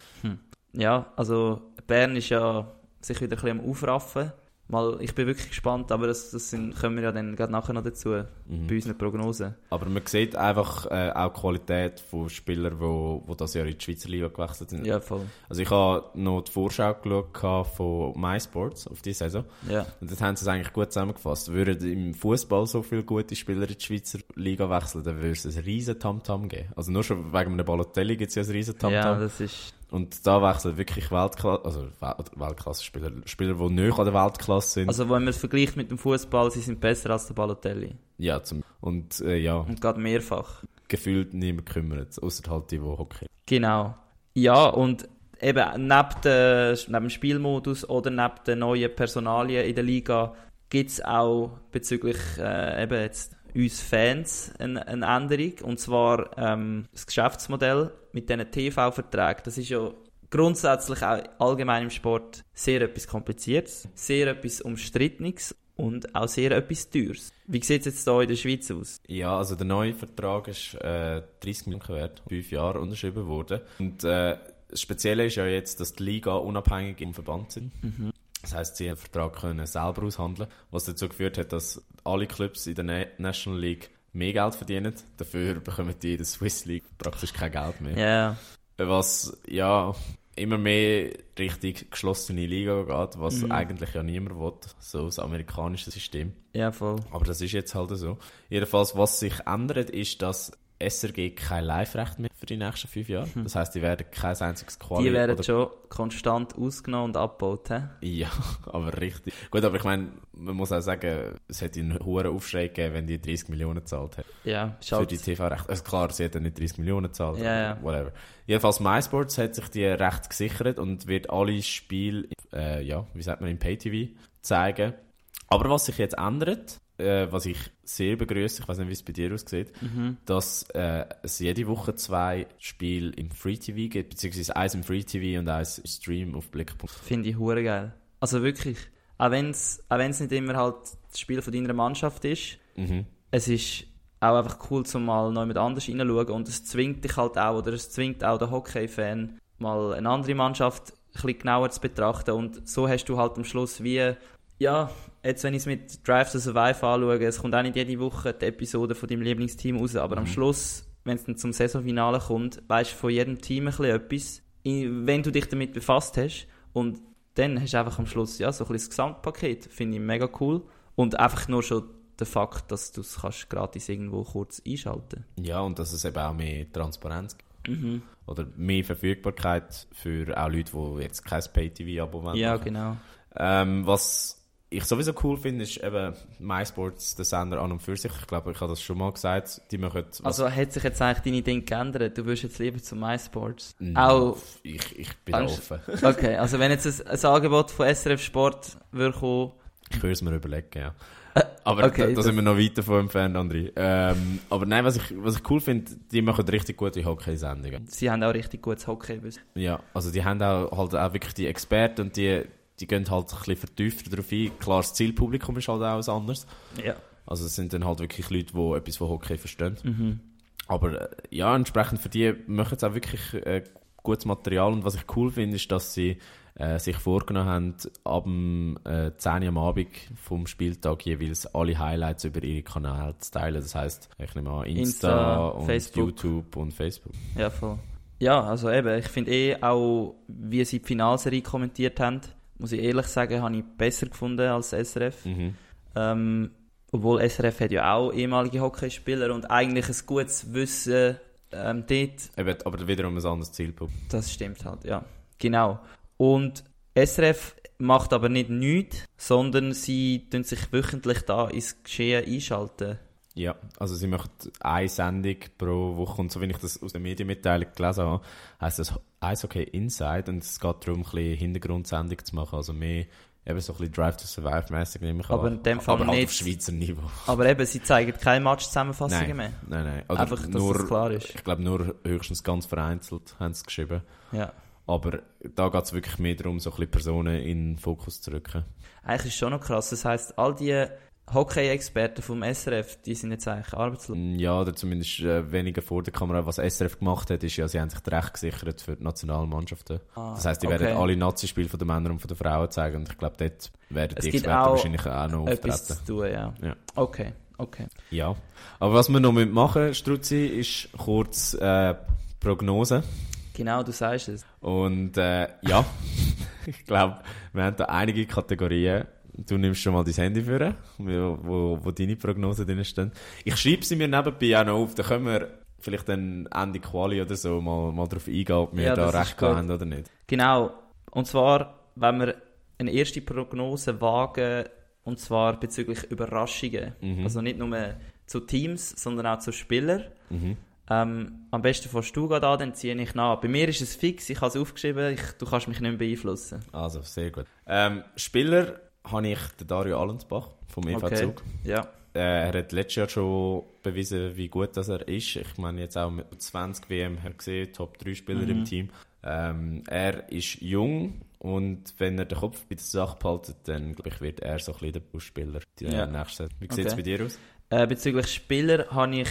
Ja, also Bern ist ja sich wieder ein bisschen am Aufraffen. Mal, ich bin wirklich gespannt, aber das, das sind, kommen wir ja dann gerade nachher noch dazu, Mhm. bei unseren Prognosen. Aber man sieht einfach äh, auch die Qualität von Spielern, die wo, wo das Jahr in die Schweizer Liga gewechselt sind. Ja, voll. Also ich habe noch die Vorschau geschaut von MySports auf diese Saison. Ja, Und dort haben sie es eigentlich gut zusammengefasst. Würden im Fußball so viele gute Spieler in die Schweizer Liga wechseln, dann würde es ein riesen Tamtam geben. Also nur schon wegen einem Balotelli gibt es ja ein riesen ja Tamtam. das ist... Und da wechseln wirklich Weltklasse, also Wel- Weltklasse-Spieler, Spieler, die näher an der Weltklasse sind. Also wenn man es vergleicht mit dem Fußball, sie sind besser als der Balotelli. ja, zum, und äh, ja, Und gerade mehrfach. gefühlt niemand kümmert, außer halt die, die Hockey. Genau. Ja, und eben neben, der, neben dem Spielmodus oder neben den neuen Personalien in der Liga gibt es auch bezüglich äh, eben jetzt uns Fans eine, eine Änderung. Und zwar ähm, das Geschäftsmodell mit diesen TV-Verträgen. Das ist ja grundsätzlich auch allgemein im Sport sehr etwas Kompliziertes, sehr etwas Umstrittenes und auch sehr etwas Teures. Wie sieht es jetzt hier in der Schweiz aus? Ja, also der neue Vertrag ist äh, 30 Millionen wert, fünf Jahre unterschrieben worden. Und äh, das Spezielle ist ja jetzt, dass die Liga unabhängig im Verband sind. Mhm. Das heisst, sie haben den Vertrag können selber aushandeln, was dazu geführt hat, dass alle Clubs in der Na National League mehr Geld verdienen. Dafür bekommen die in der Swiss League praktisch kein Geld mehr. Ja, Was ja immer mehr Richtung geschlossene Liga geht, was Mhm. eigentlich ja niemand will, so das amerikanische System. ja voll. Aber das ist jetzt halt so. Jedenfalls, was sich ändert, ist, dass SRG kein Live-Recht mehr für die nächsten fünf Jahre. Das heisst, die werden kein einziges Quali Die werden schon konstant ausgenommen und abgebaut. He? Ja, aber richtig. Gut, aber ich meine, man muss auch sagen, es hätte einen hohen Aufschrei gegeben, wenn die 30 Millionen gezahlt hätte. Ja, ist Für die TV-Rechte. Also klar, sie dann nicht 30 Millionen gezahlt. Ja, ja. Whatever. Jedenfalls, MySports hat sich die Rechte gesichert und wird alle Spiele, äh, ja, wie sagt man, im Pay-TV zeigen. Aber was sich jetzt ändert, äh, was ich sehr begrüße, ich weiß nicht, wie es bei dir aussieht, Mhm. dass äh, es jede Woche zwei Spiele im Free-TV gibt, beziehungsweise eins im Free-TV und eins im Stream auf Blickpunkt. Finde ich hure geil. Also wirklich, auch wenn es auch wenn's nicht immer halt das Spiel von deiner Mannschaft ist, Mhm. es ist auch einfach cool, zum mal neu mit anders hineinschauen und es zwingt dich halt auch, oder es zwingt auch den Hockey-Fan, mal eine andere Mannschaft ein bisschen genauer zu betrachten und so hast du halt am Schluss wie, ja, jetzt wenn ich es mit Drive to Survive anschaue, es kommt auch nicht jede Woche die Episode von deinem Lieblingsteam raus, aber am Schluss, wenn es dann zum Saisonfinale kommt, weißt du von jedem Team ein bisschen etwas, wenn du dich damit befasst hast und dann hast du einfach am Schluss ja, so ein bisschen das Gesamtpaket, finde ich mega cool und einfach nur schon der Fakt, dass du es kannst gratis irgendwo kurz einschalten Ja, und dass es eben auch mehr Transparenz gibt. Mhm. Oder mehr Verfügbarkeit für auch Leute, die jetzt kein Pay-TV-Abo wollen. Ja, genau. Ähm, was ich sowieso cool finde, ist eben MySports, der Sender an und für sich. Ich glaube, ich habe das schon mal gesagt. Die machen Also hat sich jetzt eigentlich deine Dinge geändert? Du wirst jetzt lieber zu MySports? Mm, Auch, Ich, ich bin offen. okay, also wenn jetzt ein, ein Angebot von SRF Sport würde kommen, Ich würde es mir überlegen, ja. Aber okay, da, da das- sind wir noch weit davon entfernt, André. Ähm, aber nein, was ich, was ich cool finde, die machen richtig gute Hockey-Sendungen. sie haben auch richtig gutes Hockey. Ja, also die haben auch, halt auch wirklich die Experten und die, die gehen halt ein bisschen vertiefter darauf ein. Klar, das Zielpublikum ist halt auch was anderes. Ja. Also es sind dann halt wirklich Leute, die etwas von Hockey verstehen. Mhm. Aber äh, ja, entsprechend für die machen sie auch wirklich äh, gutes Material. Und was ich cool finde, ist, dass sie äh, sich vorgenommen haben, ab dem äh, 10 Uhr am Abend vom Spieltag jeweils alle Highlights über ihre Kanäle zu teilen. Das heisst, ich nehme an, Insta, Insta, und Facebook. YouTube und Facebook. Ja, voll. Ja, also eben, ich finde eh auch, wie sie die Finalserie kommentiert haben, muss ich ehrlich sagen, habe ich besser gefunden als SRF. Mhm. Ähm, obwohl SRF hat ja auch ehemalige Hockeyspieler und eigentlich ein gutes Wissen ähm, dort. Eben, aber wiederum ein anderes Zielpublikum. Das stimmt halt, ja. Genau. Und SRF macht aber nicht nichts, sondern sie tun sich wöchentlich da ins Geschehen einschalten. Ja, also sie machen eine Sendung pro Woche und so wie ich das aus der Medienmitteilung gelesen habe, heisst das Eishockey Inside und es geht darum, ein bisschen Hintergrundsendung zu machen, also mehr eben so ein bisschen Drive to Survive mäßig nehme ich Aber an. in dem Fall Aber halt nicht. auf Schweizer Niveau. Aber eben, sie zeigen keine Match-Zusammenfassungen mehr. nein, nein. Oder Einfach, dass nur, das klar ist. Ich glaube nur höchstens ganz vereinzelt haben sie geschrieben. Ja. Aber da geht es wirklich mehr darum, so ein bisschen Personen in den Fokus zu rücken. Eigentlich ist es schon noch krass. Das heisst, all die Hockey-Experten vom SRF, die sind jetzt eigentlich arbeitslos. Ja, oder zumindest äh, weniger vor der Kamera. Was SRF gemacht hat, ist ja, sie haben sich das Recht gesichert für die Nationalmannschaften. Ah, Das heisst, die okay. werden alle Nazi-Spiele von den Männern und von den Frauen zeigen. Und ich glaube, dort werden Es die Experten auch wahrscheinlich auch noch Etwas auftreten. zu tun, ja. Ja. Okay, okay. Ja. Aber was wir noch machen, Struzzi, ist kurz äh, Prognose. Genau, du sagst es. Und äh, ja, ich glaube, wir haben da einige Kategorien. Du nimmst schon mal dein Handy für, wo, wo, wo deine Prognosen drin stehen. Ich schreibe sie mir nebenbei auch noch auf, dann können wir vielleicht dann Ende Quali oder so mal, mal darauf eingehen, ob wir Ja, da recht haben oder nicht. Genau. Und zwar, wenn wir eine erste Prognose wagen, und zwar bezüglich Überraschungen. Mhm. Also nicht nur zu Teams, sondern auch zu Spielern. Mhm. Ähm, am besten fährst du gerade an, dann ziehe ich nach. Bei mir ist es fix, ich habe es aufgeschrieben, ich, du kannst mich nicht mehr beeinflussen. Also, sehr gut. Ähm, Spieler habe ich den Dario Allensbach vom EV Okay. Zug. Ja, Äh, er hat letztes Jahr schon bewiesen, wie gut das er ist. Ich meine, jetzt auch mit 20 WM her gesehen, Top 3 Spieler Mhm. im Team. Ähm, er ist jung und wenn er den Kopf bei der Sache behaltet, dann glaube ich, wird er so ein bisschen der Busspieler die Ja. nächste Saison. Wie sieht es Okay. bei dir aus? Äh, bezüglich Spieler habe ich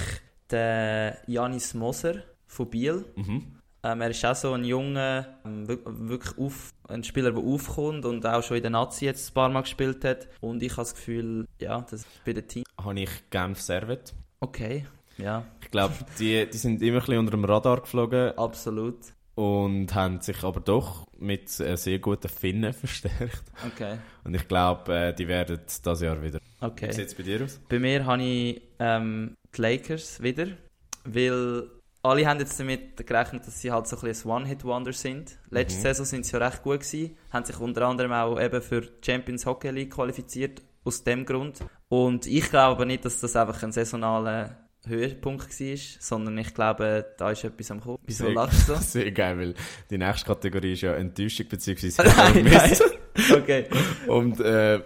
den Janis Moser von Biel. Mhm. Ähm, er ist auch so ein junger, ähm, wir- wirklich auf, ein Spieler, der aufkommt und auch schon in der Nazi jetzt ein paar Mal gespielt hat. Und ich habe das Gefühl, ja, das bei dem Team. Habe ich Genf Servet. Okay, ja, Ich glaube, die, die sind immer ein bisschen unter dem Radar geflogen absolut. und haben sich aber doch mit äh, sehr guten Finnen verstärkt. Okay, Und ich glaube, äh, die werden das Jahr wieder. Wie okay. sieht es bei dir aus? Bei mir habe ich ähm, die Lakers wieder, weil alle haben jetzt damit gerechnet, dass sie halt so ein ein One-Hit-Wonder sind. Letzte Mhm. Saison sind sie ja recht gut gewesen, haben sich unter anderem auch eben für die Champions Hockey League qualifiziert, aus dem Grund. Und ich glaube aber nicht, dass das einfach ein saisonaler Höhepunkt war, sondern ich glaube, da ist etwas am Kommen. Wieso lachst du so? Sehr geil, weil die nächste Kategorie ist ja Enttäuschung bzw. Nein, Miss. Okay. Und äh,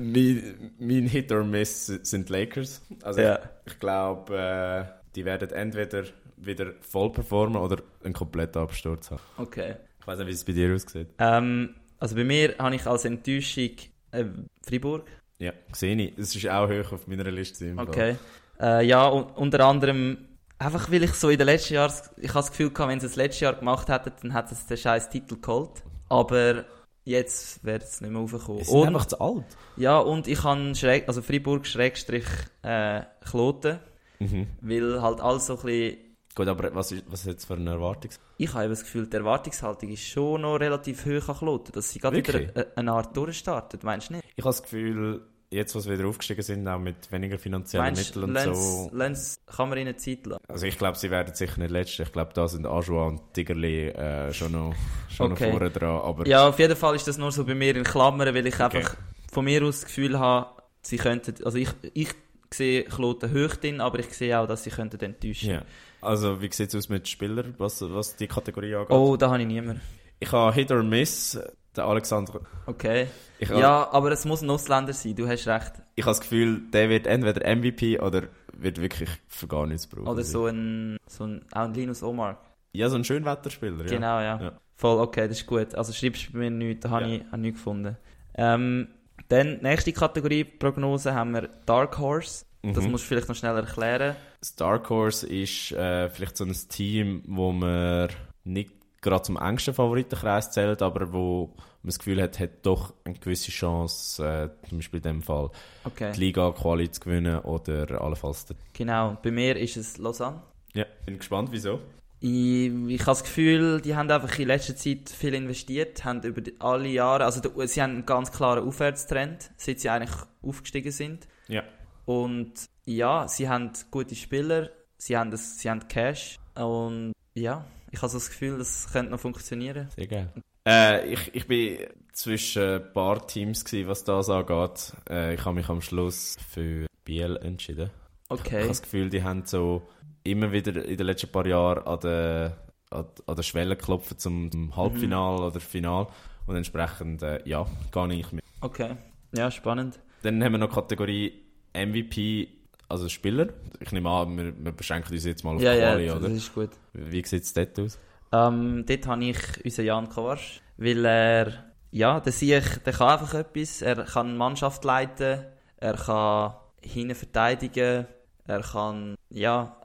mein, mein Hit or Miss sind Lakers. Also Ja. ich, ich glaube, äh, die werden entweder wieder voll performen oder einen kompletten Absturz haben. Okay. Ich weiß nicht, wie es bei dir aussieht. Ähm, also bei mir habe ich als Enttäuschung äh, Fribourg. Ja, sehe ich. Es ist auch hoch auf meiner Liste. im Fall. Okay. Äh, ja, un unter anderem, einfach weil ich so in den letzten Jahren, ich habe das Gefühl gehabt, wenn sie es das letzte Jahr gemacht hätten, dann hätten sie den scheiß Titel geholt. Aber jetzt wird es nicht mehr raufkommen. Es Und, einfach zu alt. ja, und ich habe schräg, also Freiburg Schrägstrich äh, Kloten, Mhm. weil halt alles so ein bisschen, Gut, aber was ist, was ist jetzt für eine Erwartung? ich habe das Gefühl, die Erwartungshaltung ist schon noch relativ hoch an Kloten, dass sie gerade wieder Wirklich? eine, eine Art durchstartet, meinst du nicht? Ich habe das Gefühl, jetzt, was wir wieder aufgestiegen sind, auch mit weniger finanziellen Meinst Mitteln und Lenz, so. Lenz, kann man ihnen Zeit lassen? Also ich glaube, sie werden sicher nicht letzte. Ich glaube, da sind Ajoa und Tigerli äh, schon noch, schon Okay. noch vorne dran. Aber Ja, auf jeden Fall ist das nur so bei mir in Klammern, weil ich Okay. einfach von mir aus das Gefühl habe, sie könnten, also ich, ich sehe Kloten hoch drin, aber ich sehe auch, dass sie könnten enttäuschen. ja. Also wie sieht es aus mit Spielern, was, was die Kategorie angeht? Oh, da habe ich niemand. Ich habe Hit or Miss, der Alexander. Okay. Ich habe, Ja, aber es muss ein Ausländer sein, du hast recht. ich habe das Gefühl, der wird entweder MVP oder wird wirklich für gar nichts brauchen. Oder so ein, so ein, auch ein Linus Omar. Ja, so ein Schönwetterspieler. Ja. Genau, ja. Ja. Voll, okay, das ist gut. Also schreibst du bei mir nichts, da habe Ja. ich habe nichts gefunden. Ähm, dann, nächste Kategorie, Prognose, haben wir Dark Horse. Das Mhm. musst du vielleicht noch schnell erklären. Star Horse ist äh, vielleicht so ein Team, wo man nicht gerade zum engsten Favoritenkreis zählt, aber wo man das Gefühl hat, hat doch eine gewisse Chance, äh, zum Beispiel in dem Fall Okay. die Liga-Quali zu gewinnen oder allenfalls... den- Genau, bei mir ist es Lausanne. Ja, bin gespannt, wieso. Ich, ich habe das Gefühl, die haben einfach in letzter Zeit viel investiert, haben über alle Jahre, also sie haben einen ganz klaren Aufwärtstrend, seit sie eigentlich aufgestiegen sind. Ja. Und ja, sie haben gute Spieler, sie haben, das, sie haben Cash und ja, ich habe so das Gefühl, das könnte noch funktionieren. Sehr geil. Äh, ich, ich bin zwischen ein paar Teams gewesen, was das angeht. Äh, ich habe mich am Schluss für Biel entschieden. Ich Okay, habe das Gefühl, die haben so immer wieder in den letzten paar Jahren an der, an, an der Schwelle geklopft zum, zum Halbfinal oder Final. Und entsprechend, äh, ja, gar nicht mit. okay, ja, spannend. Dann haben wir noch Kategorie MVP, also Spieler. Ich nehme an, wir, wir beschränken uns jetzt mal auf Ja, ja, Quali, das oder? ist gut. Wie sieht es dort aus? Ähm, dort habe ich unseren Jan Kovacs, weil er, ja, der Sieg, der kann einfach etwas. Er kann eine Mannschaft leiten, er kann hinten verteidigen, er kann, ja,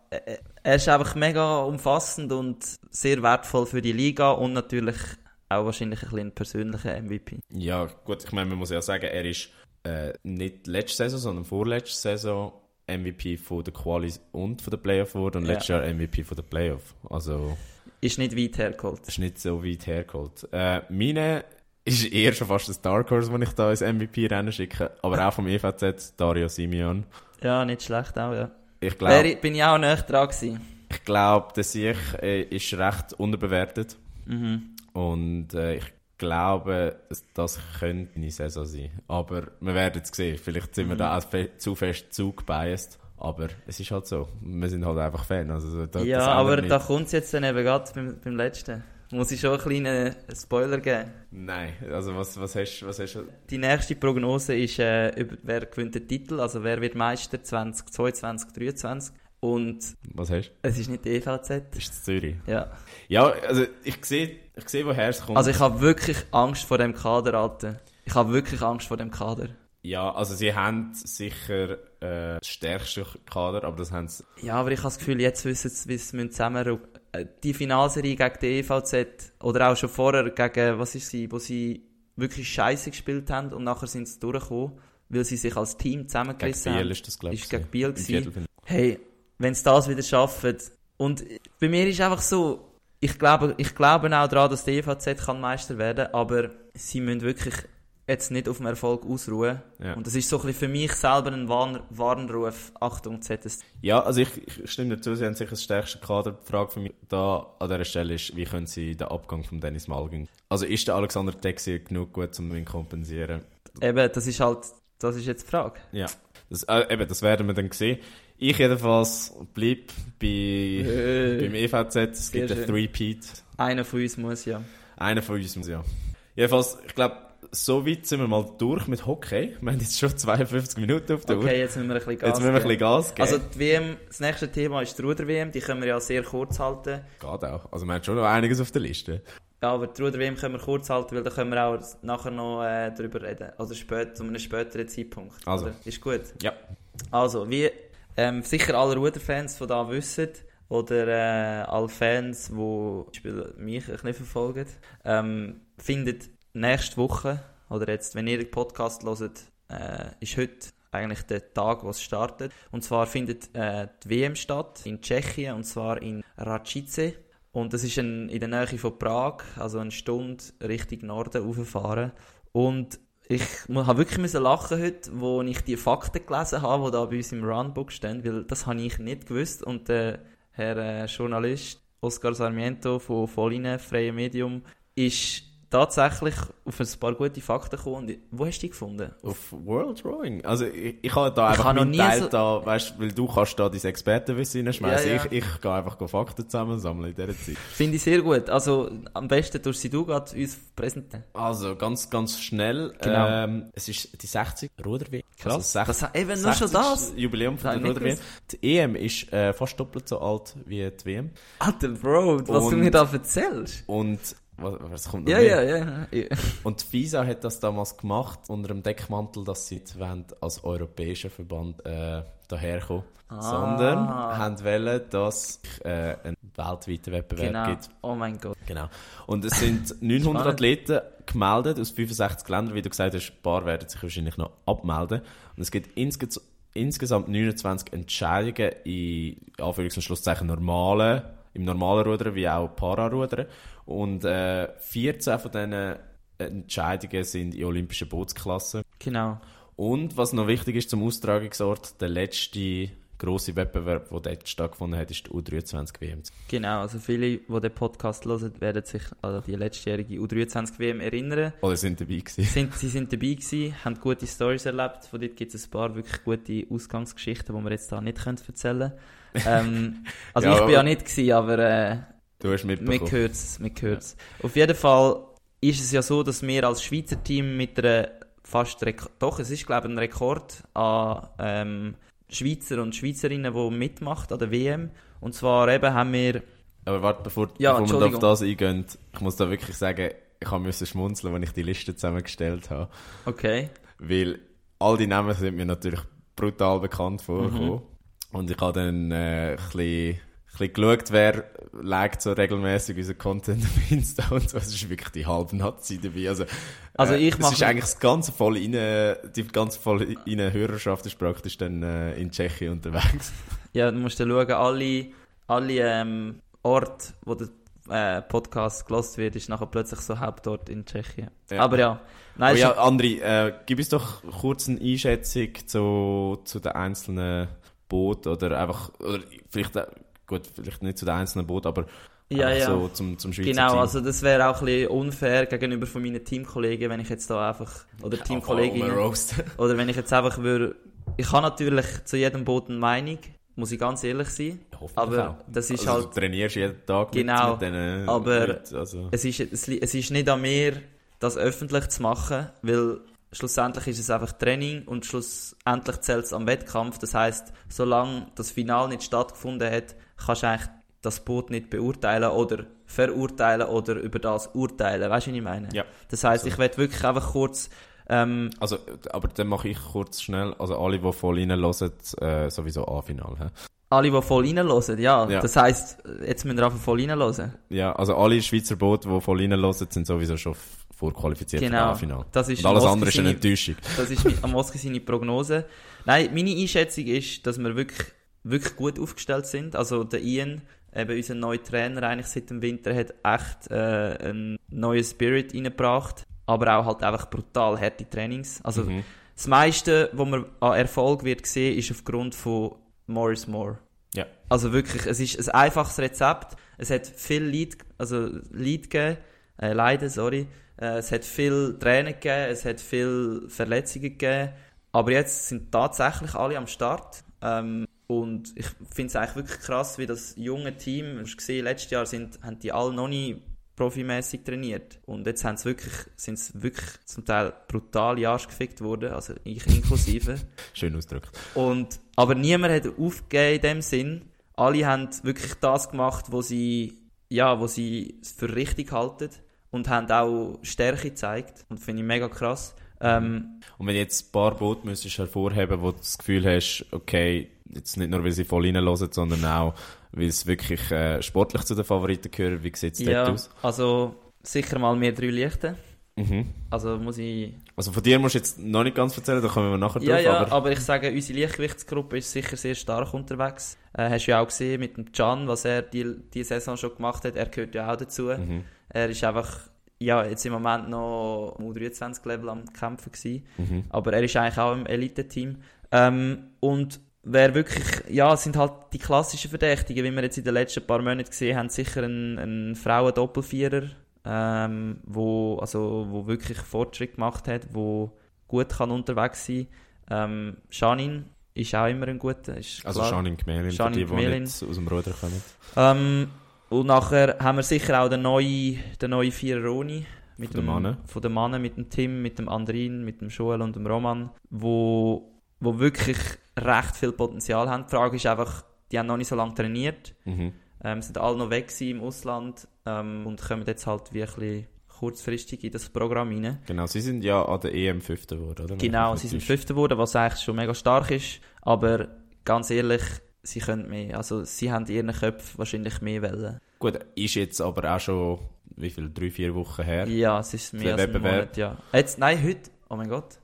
er, ist einfach mega umfassend und sehr wertvoll für die Liga und natürlich auch wahrscheinlich ein bisschen persönlicher MVP. Ja, gut, ich meine, man muss ja sagen, er ist äh, nicht letzte Saison, sondern vorletzte Saison MVP von der Qualis und von der Playoff geworden und Ja. letztes Jahr MVP von der Playoff. Also, Ist nicht weit hergeholt. das ist nicht so weit hergeholt. Äh, meine ist eher schon fast ein Dark Horse, wenn ich da ins MVP-Rennen schicke, aber auch vom EVZ, Dario Simeon. Ja, nicht schlecht auch, ja. Ich glaube, bin ich auch näher dran gewesen. ich glaub, der Sieg äh, ist recht unterbewertet Mhm. und äh, ich glaube, das könnte eine Saison sein. Aber wir werden es sehen. Vielleicht sind wir Mhm. da auch fe zu fest zugebiased. Aber es ist halt so. Wir sind halt einfach Fan. Also, da, ja, aber ändert da nicht. kommt es jetzt dann eben gerade beim, beim letzten. Muss ich schon einen kleinen Spoiler geben. Nein, also was, was hast was hast du? Die nächste Prognose ist, äh, über, wer gewinnt den Titel, also wer wird Meister 2022, 2023. Und Was hast es ist nicht die EVZ. du? Ist es Zürich? Ja. Ja, also ich sehe, ich sehe woher es kommt. Also ich habe wirklich Angst vor dem Kader, Alter. Ich habe wirklich Angst vor dem Kader. ja, also sie haben sicher äh, das stärkste Kader, aber das haben sie... Ja, aber ich habe das Gefühl, jetzt wissen sie, wie sie müssen zusammen äh, Die Finalserie gegen die EVZ oder auch schon vorher gegen, was ist sie, wo sie wirklich scheiße gespielt haben und nachher sind sie durchgekommen, weil sie sich als Team Gegen zusammengerissen Biel haben. ist das, glaube ich. Ist gegen. Biel gewesen. Hey, wenn sie das wieder schaffen. Und bei mir ist einfach so, ich glaube, ich glaube auch daran, dass die EVZ kann Meister werden, aber sie müssen wirklich jetzt nicht auf dem Erfolg ausruhen. Ja. Und das ist so ein bisschen für mich selber ein Warn Warnruf. Achtung, ZS. Ja, also ich, ich stimme dazu, sie haben sicher das stärkste Kader. Die Frage für mich da an dieser Stelle ist, wie können sie den Abgang von Dennis Malgin... Also ist der Alexander Texier genug gut, um ihn zu kompensieren? Eben, das ist halt, das ist jetzt die Frage. Ja, das, äh, eben, das werden wir dann sehen. Ich jedenfalls bleib bei, beim EVZ. Es gibt einen. Three-Peat. Einer von uns muss ja. Einer von uns muss ja. Jedenfalls, ich glaube, so weit sind wir mal durch mit Hockey. Wir haben jetzt schon 52 Minuten auf der Uhr. Okay, jetzt müssen wir ein bisschen Gas Jetzt müssen wir ein bisschen Gas geben. Also die WM, das nächste Thema ist die Ruder-WM, die können wir ja sehr kurz halten. Geht auch. Also wir haben schon noch einiges auf der Liste. Ja, aber die Ruder-WM können wir kurz halten, weil da können wir auch nachher noch äh, darüber reden. Also spät, zu einem späteren Zeitpunkt. Also. Oder? Ist gut. Ja. Also, wie ähm, sicher alle Ruderfans von da wissen, oder äh, alle Fans, die mich bisschen verfolgen, ähm, findet nächste Woche, oder jetzt, wenn ihr den Podcast hört, äh, ist heute eigentlich der Tag, wo es startet. Und zwar findet äh, die WM statt in Tschechien, und zwar in Račice. Und das ist ein, in der Nähe von Prag, also eine Stunde Richtung Norden rauffahren. Und ich habe wirklich müssen lachen heute, wo ich die Fakten gelesen habe, die da bei uns im Runbook stehen, weil das habe ich nicht gewusst. Und der Herr äh, Journalist Oscar Sarmiento von Volline, Freie Medium, ist tatsächlich auf ein paar gute Fakten gekommen. Wo hast du die gefunden? Auf World Rowing. Also ich, ich habe da einfach meinen Teil so- da, weißt, weil du kannst da dein Expertenwissen reinschmeißen. Ja, ja. Ich, ich gehe einfach Fakten zusammensammeln in dieser Zeit. Finde ich sehr gut. Also am besten tust sie du gerade uns präsentieren. Also ganz, ganz schnell. Genau. Ähm, es ist die 60 Ruder-WM. Krass. Also Das, eben nur schon das. Jubiläum von der Ruder-WM. Die EM ist äh, fast doppelt so alt wie die WM. Alter Bro, was du Und- mir da erzählst. Und was, was kommt noch Ja, ja, ja. ja. Und FISA hat das damals gemacht unter dem Deckmantel, dass sie wollen, als europäischer Verband äh, daherkommen, Ah. sondern haben wollen, dass es äh, einen weltweiten Wettbewerb Genau. gibt. Oh mein Gott. Genau. Und es sind 900 Spannend. Athleten gemeldet aus 65 Ländern. Wie du gesagt hast, ein paar werden sich wahrscheinlich noch abmelden. Und es gibt insges insgesamt 29 Entscheidungen in Anführungs- und Schlusszeichen normalen, im normalen Rudern wie auch Pararudern. Und äh, 14 von diesen Entscheidungen sind in olympischen Bootsklassen. Genau. Und was noch wichtig ist zum Austragungsort, der letzte grosse Wettbewerb, der dort stattgefunden hat, ist die U23 WM. Genau, also viele, die den Podcast hören, werden sich an die letztjährige U23-WM erinnern. Oder sind dabei gewesen? Sind, sie sind dabei gewesen, haben gute Stories erlebt. Von dort gibt es ein paar wirklich gute Ausgangsgeschichten, die wir jetzt da nicht können erzählen können. Ähm, also Ja, ich bin ja nicht gewesen, aber äh, Du hast mir mitbekommen. gehört es. Mir gehört's. Auf jeden Fall ist es ja so, dass wir als Schweizer Team mit einer fast, Rek doch, es ist glaube ich ein Rekord an ähm, Schweizer und Schweizerinnen, die mitmacht an der WM. Und zwar eben haben wir Aber warte, bevor, Ja, bevor wir auf das eingehen, ich muss da wirklich sagen, ich müssen schmunzeln, als ich die Liste zusammengestellt habe. Okay. Weil all die Namen sind mir natürlich brutal bekannt vorgekommen. Mhm. Und ich habe dann äh, ein bisschen, bisschen geschaut, wer legt so regelmäßig unseren Content auf Insta und so. Es ist wirklich die halbe Nazi dabei. Also, Also ich Es mache- ist eigentlich das ganze voll rein, die ganze voll rein Hörerschaft ist praktisch dann äh, in Tschechien unterwegs. Ja, du musst dann schauen, alle, alle ähm, Orte, wo der äh, Podcast gelost wird, ist nachher plötzlich so Hauptort in Tschechien. Ja. Aber ja, nein, Oh ja, André, äh, gib uns doch kurz eine Einschätzung zu, zu den einzelnen Booten oder einfach, oder vielleicht, äh, gut, vielleicht nicht zu den einzelnen Booten, aber Ja, ja. so zum, zum Schweizer Genau, Team. also das wäre auch ein bisschen unfair gegenüber von meinen Teamkollegen, wenn ich jetzt da einfach, oder Teamkolleginnen, oder wenn ich jetzt einfach würde ich habe natürlich zu jedem Boot eine Meinung, muss ich ganz ehrlich sein. Aber auch. das ist also, halt, Du trainierst jeden Tag Genau, mit, mit diesen aber Leuten, also. es ist, es, es ist nicht an mir, das öffentlich zu machen, weil schlussendlich ist es einfach Training und schlussendlich zählt es am Wettkampf. Das heißt, solange das Final nicht stattgefunden hat, kannst du eigentlich das Boot nicht beurteilen oder verurteilen oder über das urteilen. Weißt du, was ich meine? Ja. Das heißt, So. ich werde wirklich einfach kurz ähm, Also, aber dann mache ich kurz schnell, also alle, die voll reinhören, äh, sowieso A-Final. alle, die voll reinhören, ja. Ja. Das heisst, jetzt müssen wir einfach voll reinhören. Ja, also alle Schweizer Boote, die voll reinhören, sind sowieso schon vorqualifiziert für Genau. das A-Final. Das ist Und alles Moski andere ist eine Enttäuschung. Das ist Moski seine Prognose. Nein, meine Einschätzung ist, dass wir wirklich, wirklich gut aufgestellt sind. Also der Ian, eben unser neuer Trainer, eigentlich seit dem Winter, hat echt äh, einen neuen Spirit reingebracht. Aber auch halt einfach brutal harte Trainings. Also Mhm. das meiste, was man an Erfolg wird sehen, ist aufgrund von Morris Moore. Ja. Also wirklich, es ist ein einfaches Rezept. Es hat viel Leid, also Leid gegeben, äh, Leiden, sorry. Äh, es hat viel Tränen gegeben, es hat viel Verletzungen gegeben. Aber jetzt sind tatsächlich alle am Start. Ähm, und ich finde es eigentlich wirklich krass, wie das junge Team, du hast gesehen, letztes Jahr sind, haben die alle noch nie profimäßig trainiert. Und jetzt haben sie wirklich, sind sie wirklich zum Teil brutal Arsch gefickt worden, also ich inklusive. Schön ausgedrückt. Und, aber niemand hat aufgegeben in dem Sinn. Alle haben wirklich das gemacht, was sie, ja, wo sie für richtig halten. Und haben auch Stärke gezeigt. Und finde ich mega krass. Ähm, Und wenn du jetzt ein paar Boote müsstest hervorheben, wo du das Gefühl hast, okay, jetzt nicht nur, weil sie voll reinhören, sondern auch, weil es wirklich äh, sportlich zu den Favoriten gehört, wie sieht es ja, dort aus? also sicher mal mehr drei Lichter. Mhm. Also muss ich... Also von dir musst du jetzt noch nicht ganz erzählen, da kommen wir nachher Ja, drauf, ja, aber... aber, ich sage, unsere Leichtgewichtsgruppe ist sicher sehr stark unterwegs. Äh, hast du ja auch gesehen mit dem Can, was er die, die Saison schon gemacht hat. Er gehört ja auch dazu. Mhm. Er ist einfach, ja, jetzt im Moment noch am U23-Level am Kämpfen gewesen. Mhm. Aber er ist eigentlich auch im Elite-Team. Ähm, und wer wirklich, ja, sind halt die klassischen Verdächtigen, wie wir jetzt in den letzten paar Monaten gesehen haben, sicher ein, ein Frauen-Doppelvierer, ähm, wo, also, wo wirklich Fortschritt gemacht hat, wo gut kann unterwegs sein. Ähm, Shanin ist auch immer ein guter. Ist Also. Shanin Gmelin, die, die nicht aus dem Ruder kommen. Ähm, und nachher haben wir sicher auch den neuen, den neuen Viereroni. Mit Von den dem, Mannen. Von den Mannen, mit dem Tim, mit dem Andrin, mit dem Joel und dem Roman, wo, wo wirklich recht viel Potenzial haben. Die Frage ist einfach, die haben noch nicht so lange trainiert, Mhm. ähm, sind alle noch weg im Ausland ähm, und kommen jetzt halt wie ein bisschen kurzfristig in das Programm rein. Genau, sie sind ja an der EM Fünfter geworden, oder? Genau, sie sind. Fünfter geworden, was eigentlich schon mega stark ist. Aber ganz ehrlich, sie können mehr. Also sie haben ihren Köpfen wahrscheinlich mehr Wellen. Gut, ist jetzt aber auch schon, wie viel, drei, vier Wochen her? Ja, es ist mehr als ein. Monat, ja. Jetzt, nein, heute. Oh mein Gott.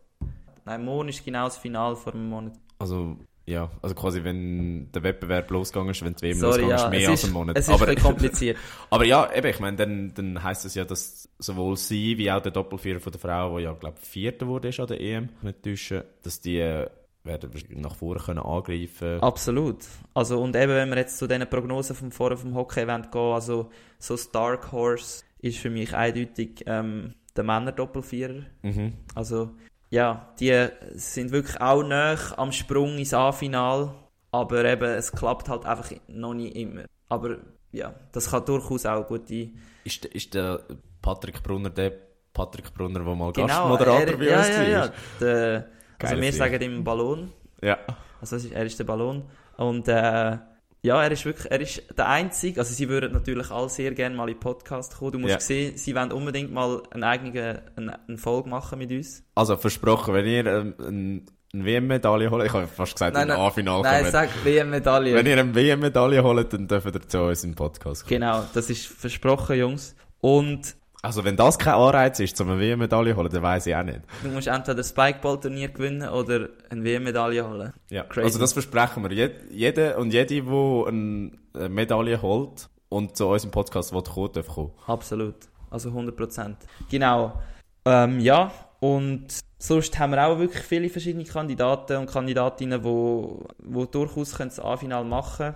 Nein, morgen ist genau das Finale vor einem Monat. Also, ja, also quasi, wenn der Wettbewerb losgegangen ist, wenn die WM Sorry, losgegangen ist, ja, mehr als einen Monat. es ist aber, ein kompliziert. aber ja, eben, ich meine, dann, dann heisst es ja, dass sowohl sie wie auch der Doppelvierer von der Frau, der ja, glaube ich, Vierter wurde ist an der EM, nicht täuschen, dass die äh, werden nach vorne können angreifen Absolut. Also, und eben, wenn wir jetzt zu diesen Prognosen vom Vorher vom Hockey-Event gehen, also so Dark Horse ist für mich eindeutig ähm, der Männer-Doppelvierer. Mhm. Also, ja, die sind wirklich auch nah am Sprung ins A-Final, aber eben, es klappt halt einfach noch nicht immer. Aber ja, das kann durchaus auch gute... Ist, der- ist der Patrick Brunner der Patrick Brunner, der mal Genau, Gastmoderator er, bei ja, uns ja, war? ja. Der, also wir Typ. sagen ihm Ballon. Ja. Also ist- er ist der Ballon. Und äh, ja, er ist wirklich, er ist der Einzige, also sie würden natürlich alle sehr gerne mal in den Podcast kommen. Du musst Ja. sehen, sie wollen unbedingt mal eine eigene eine, eine Folge machen mit uns. Also, versprochen, wenn ihr ähm, ein, eine WM-Medaille holt, ich habe fast gesagt, Nein, ein nein. A-Final Nein, kommt. sag WM-Medaille. Wenn ihr eine WM-Medaille holt, dann dürft ihr zu uns im Podcast kommen. Genau, das ist versprochen, Jungs. Und Also, wenn das kein Anreiz ist, um eine WM-Medaille zu holen, dann weiss ich auch nicht. du musst entweder das Spikeball-Turnier gewinnen oder eine WM-Medaille holen. Ja. Crazy. Also, das versprechen wir. Jed, jeder und jede, die eine Medaille holt und zu uns im Podcast will, kommen, darf kommen. Absolut. Also 100%. Genau. Ähm, ja, und sonst haben wir auch wirklich viele verschiedene Kandidaten und Kandidatinnen, die wo, wo durchaus können das A-Final machen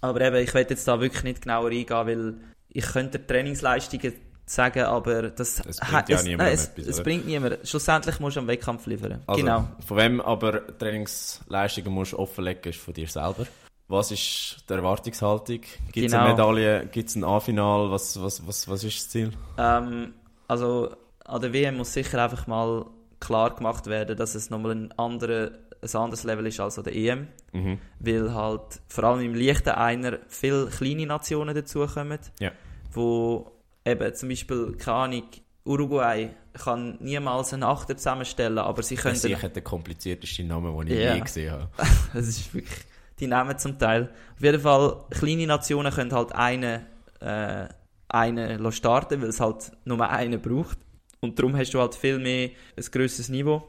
Aber eben, ich will jetzt da wirklich nicht genauer eingehen, weil ich könnte die Trainingsleistungen sagen, aber das, Es bringt ja es, niemandem es, etwas, es bringt niemand. Schlussendlich musst du am Wettkampf liefern. Also, genau. Von wem aber Trainingsleistungen musst du offenlegen, ist von dir selber. Was ist die Erwartungshaltung? Gibt es Genau. eine Medaille? Gibt es ein A-Final? Was, was, was, was ist das Ziel? Ähm, also an der WM muss sicher einfach mal klar gemacht werden, dass es nochmal ein, andere, ein anderes Level ist als an der EM. Mhm. Weil halt vor allem im leichten Einer viele kleine Nationen dazukommen. Ja. Wo eben zum Beispiel, keine Ahnung, Uruguay kann niemals einen Achter zusammenstellen, aber sie können... Das ist sicher der komplizierteste Name, den ich Ja. je gesehen habe. Das ist wirklich, die nehmen zum Teil. Auf jeden Fall, kleine Nationen können halt einen, äh, einen starten, weil es halt nur einen braucht. Und darum hast du halt viel mehr ein grösseres Niveau.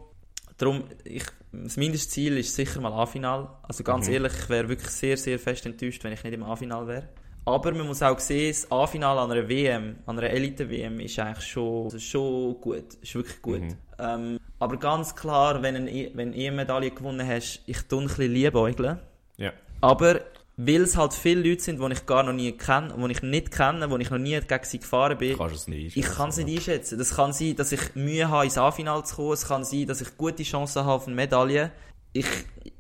Darum, ich, das Mindestziel ist sicher mal A-Final. Also ganz Mhm. ehrlich, ich wäre wirklich sehr, sehr fest enttäuscht, wenn ich nicht im A-Final wäre. Aber man muss auch sehen, das A-Final an einer WM, an einer Elite-WM, ist eigentlich schon, also schon gut. Ist wirklich gut. Mhm. Ähm, aber ganz klar, wenn du eine, wenn eine Medaille gewonnen hast, ich tue ein bisschen liebäugeln. Ja. Aber weil es halt viele Leute sind, die ich gar noch nie kenne, die ich nicht kenne, wo ich noch nie gegen sie gefahren bin, ich kann es nicht einschätzen. Das kann sein, dass ich Mühe habe, ins A-Final zu kommen. Es kann sein, dass ich gute Chancen habe auf eine Medaille. Ich,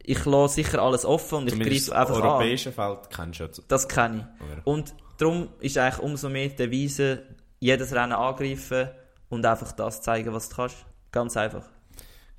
ich lasse sicher alles offen und ich Zumindest greife einfach das an. europäische Feld kennst du ja. zu- Das kenne ich. Und darum ist eigentlich umso mehr die Devise, jedes Rennen angreifen und einfach das zeigen, was du kannst. Ganz einfach.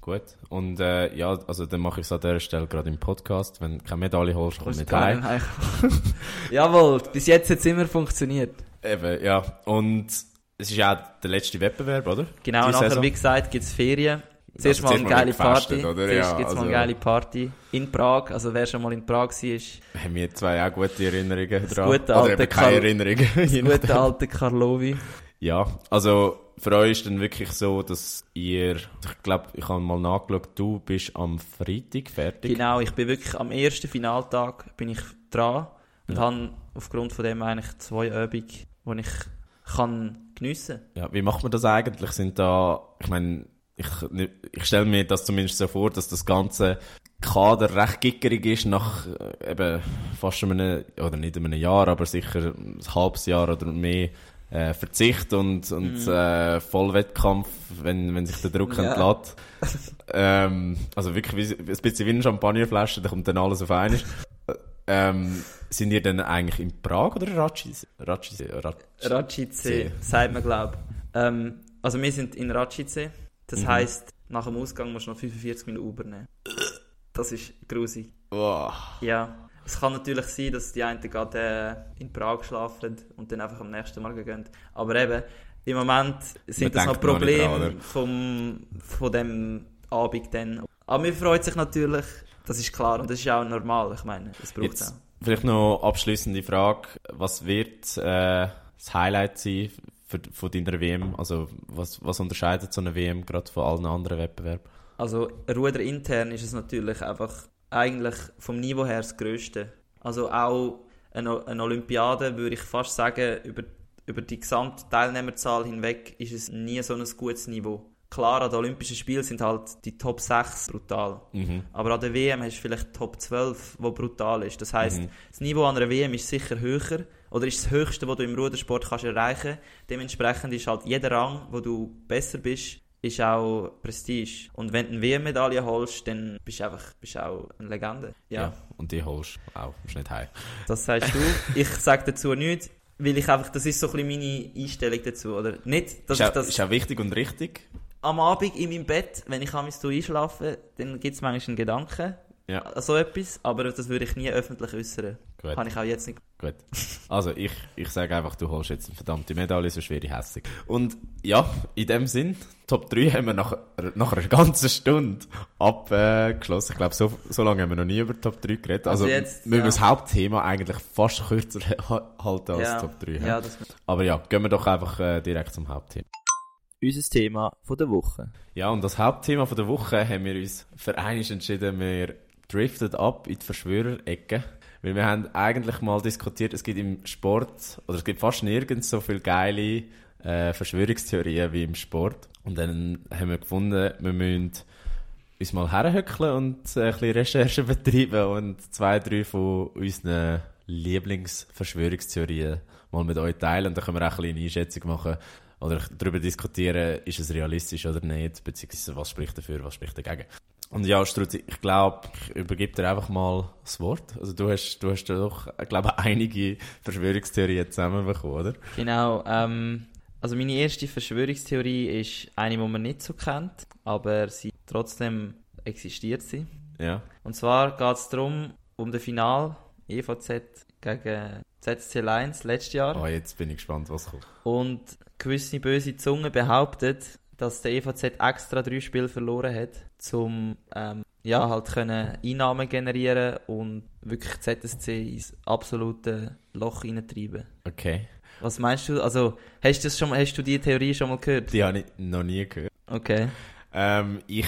Gut. Und äh, ja, also dann mache ich es an dieser Stelle gerade im Podcast. Wenn du keine Medaille holst, komm heim. heim. Jawohl, bis jetzt hat es immer funktioniert. Eben, ja. Und es ist ja auch der letzte Wettbewerb, oder? Genau, nachher, Saison. wie gesagt, gibt es Ferien. Zuerst Also mal eine geile Party. oder? Zuerst Ja, gibt es mal also- eine geile Party. In Prag. Also wer schon mal in Prag war, ist Haben wir zwei auch gute Erinnerungen dran. gute Oder alte eben keine Erinnerungen. der gute alte Karlovi. Ja, also für euch ist dann wirklich so, dass ihr, ich glaube, ich habe mal nachgeschaut, du bist am Freitag fertig. Genau, ich bin wirklich am ersten Finaltag bin ich dran und Ja. habe aufgrund von dem eigentlich zwei Übungen, die ich kann geniessen Ja, wie macht man das eigentlich? Sind da, ich meine, ich, ich stelle mir das zumindest so vor, dass das ganze Kader recht gickerig ist nach äh, eben fast einem, oder nicht einem Jahr, aber sicher ein halbes Jahr oder mehr äh, Verzicht und, und äh, Vollwettkampf, wenn, wenn sich der Druck Ja. entlädt. ähm, also wirklich wie, ein bisschen wie eine Champagnerflasche, da kommt dann alles auf einmal. ähm, sind ihr denn eigentlich in Prag oder Racice? Racice? Rac- Racice, sagt man, glaube ähm, Also wir sind in Racice. Das Mhm. heisst, nach dem Ausgang musst du noch 45 Minuten Uber nehmen. Das ist grusig. Wow. Ja. Es kann natürlich sein, dass die einen gerade äh, in Prag schlafen und dann einfach am nächsten Morgen gehen. Aber eben, im Moment sind Man das noch Probleme vom, von dem Abend dann. Aber mir freut sich natürlich, das ist klar und das ist auch normal. Ich meine, das braucht es Jetzt auch. vielleicht noch abschließende Frage. Was wird äh, das Highlight sein für, von deiner WM? Also was, was unterscheidet so eine WM gerade von allen anderen Wettbewerben? Also Ruder intern ist es natürlich einfach eigentlich vom Niveau her das Größte. Also auch eine, eine Olympiade würde ich fast sagen, über, über die gesamte Teilnehmerzahl hinweg ist es nie so ein gutes Niveau. Klar, an den Olympischen Spielen sind halt die Top 6 brutal. Mhm. Aber an der WM hast du vielleicht Top 12, wo brutal ist. Das heißt, Mhm. das Niveau an einer WM ist sicher höher oder ist das höchste, was du im Rudersport kannst erreichen. Dementsprechend ist halt jeder Rang, wo du besser bist, ist auch Prestige. Und wenn du eine WM-Medaille holst, dann bist du einfach bist auch eine Legende. Ja, Und die holst du auch, musst nicht heim. das sagst du. ich sage dazu nichts, weil ich einfach, das ist so ein bisschen meine Einstellung dazu, oder? Nicht, dass Ist auch, das ist auch wichtig und richtig. am Abend in meinem Bett, wenn ich abends einschlafe, dann gibt es manchmal einen Gedanken Ja. so etwas, aber das würde ich nie öffentlich äußern. Gut. Kann ich auch jetzt nicht. Gut. Also ich, ich sage einfach, du holst jetzt eine verdammte Medaille, sonst wäre ich hässlich. Und ja, in dem Sinn, Top 3 haben wir nach, nach einer ganzen Stunde abgeschlossen. Ich glaube, so, so lange haben wir noch nie über Top 3 geredet. Also, Also jetzt, müssen wir ja. das Hauptthema eigentlich fast kürzer ha- halten als ja, Top 3. ja, das, Aber ja, gehen wir doch einfach äh, direkt zum Hauptthema. Unser Thema von der Woche. Ja, und das Hauptthema von der Woche haben wir uns für eines entschieden, wir driften ab in die Verschwörerecke. Weil wir haben eigentlich mal diskutiert, es gibt im Sport, oder es gibt fast nirgends so viele geile äh, Verschwörungstheorien wie im Sport. Und dann haben wir gefunden, wir müssen uns mal herhöckeln und äh, ein bisschen Recherche betreiben und zwei, drei von unseren Lieblingsverschwörungstheorien mal mit euch teilen. Und dann können wir auch ein bisschen eine Einschätzung machen, oder darüber diskutieren, ist es realistisch oder nicht, beziehungsweise was spricht dafür, was spricht dagegen. Und ja, Struzzi, ich glaube, ich übergebe dir einfach mal das Wort. Also du hast, du hast ja doch, ich glaube, einige Verschwörungstheorien zusammenbekommen, oder? Genau, ähm, also meine erste Verschwörungstheorie ist eine, die man nicht so kennt, aber sie trotzdem existiert sie. Ja. Und zwar geht es darum, um das Final EVZ gegen ZSC Lions letztes Jahr. Oh, jetzt bin ich gespannt, was kommt. Und gewisse böse Zunge behauptet, dass der EVZ extra drei Spiele verloren hat, um ähm, ja, halt können Einnahmen generieren und wirklich ZSC ins absolute Loch hineintreiben. Okay. Was meinst du? Also, hast du, das schon, hast du die Theorie schon mal gehört? Die habe ich noch nie gehört. Okay. Ähm, ich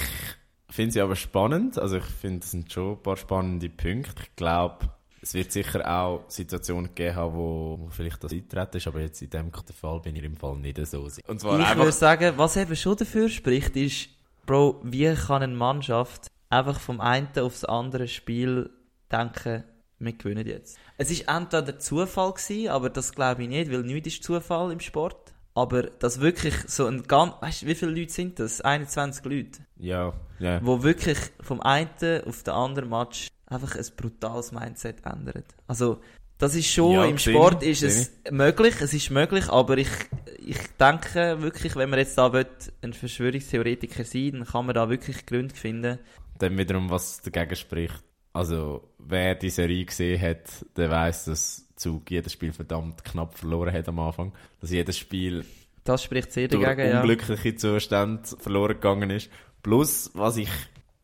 finde sie aber spannend. Also ich finde, es sind schon ein paar spannende Punkte. Ich glaube, es wird sicher auch Situationen geben haben, wo, wo vielleicht das eintreten ist, aber jetzt in dem Fall bin ich im Fall nicht so. Und zwar ich würde sagen, was eben schon dafür spricht, ist, Bro, wie kann eine Mannschaft einfach vom einen aufs andere Spiel denken, wir gewinnen jetzt. Es ist entweder Zufall gewesen, aber das glaube ich nicht, weil nichts ist Zufall im Sport. Aber das wirklich so ein ganz, weißt du, wie viele Leute sind das? 21 Leute. Ja, ja. Wo wirklich vom einen auf den anderen Match einfach ein brutales Mindset ändert. Also, das ist schon, Ja, im sehe Sport ist es möglich, es ist möglich, aber ich, ich denke wirklich, wenn man jetzt da will, ein Verschwörungstheoretiker sein dann kann man da wirklich Gründe finden. Dann wiederum, was dagegen spricht. Also, wer die Serie gesehen hat, der weiß, dass Zug jedes Spiel verdammt knapp verloren hat am Anfang. Dass jedes Spiel Das spricht sehr durch dagegen, ja. unglückliche Zustände verloren gegangen ist. Plus, was ich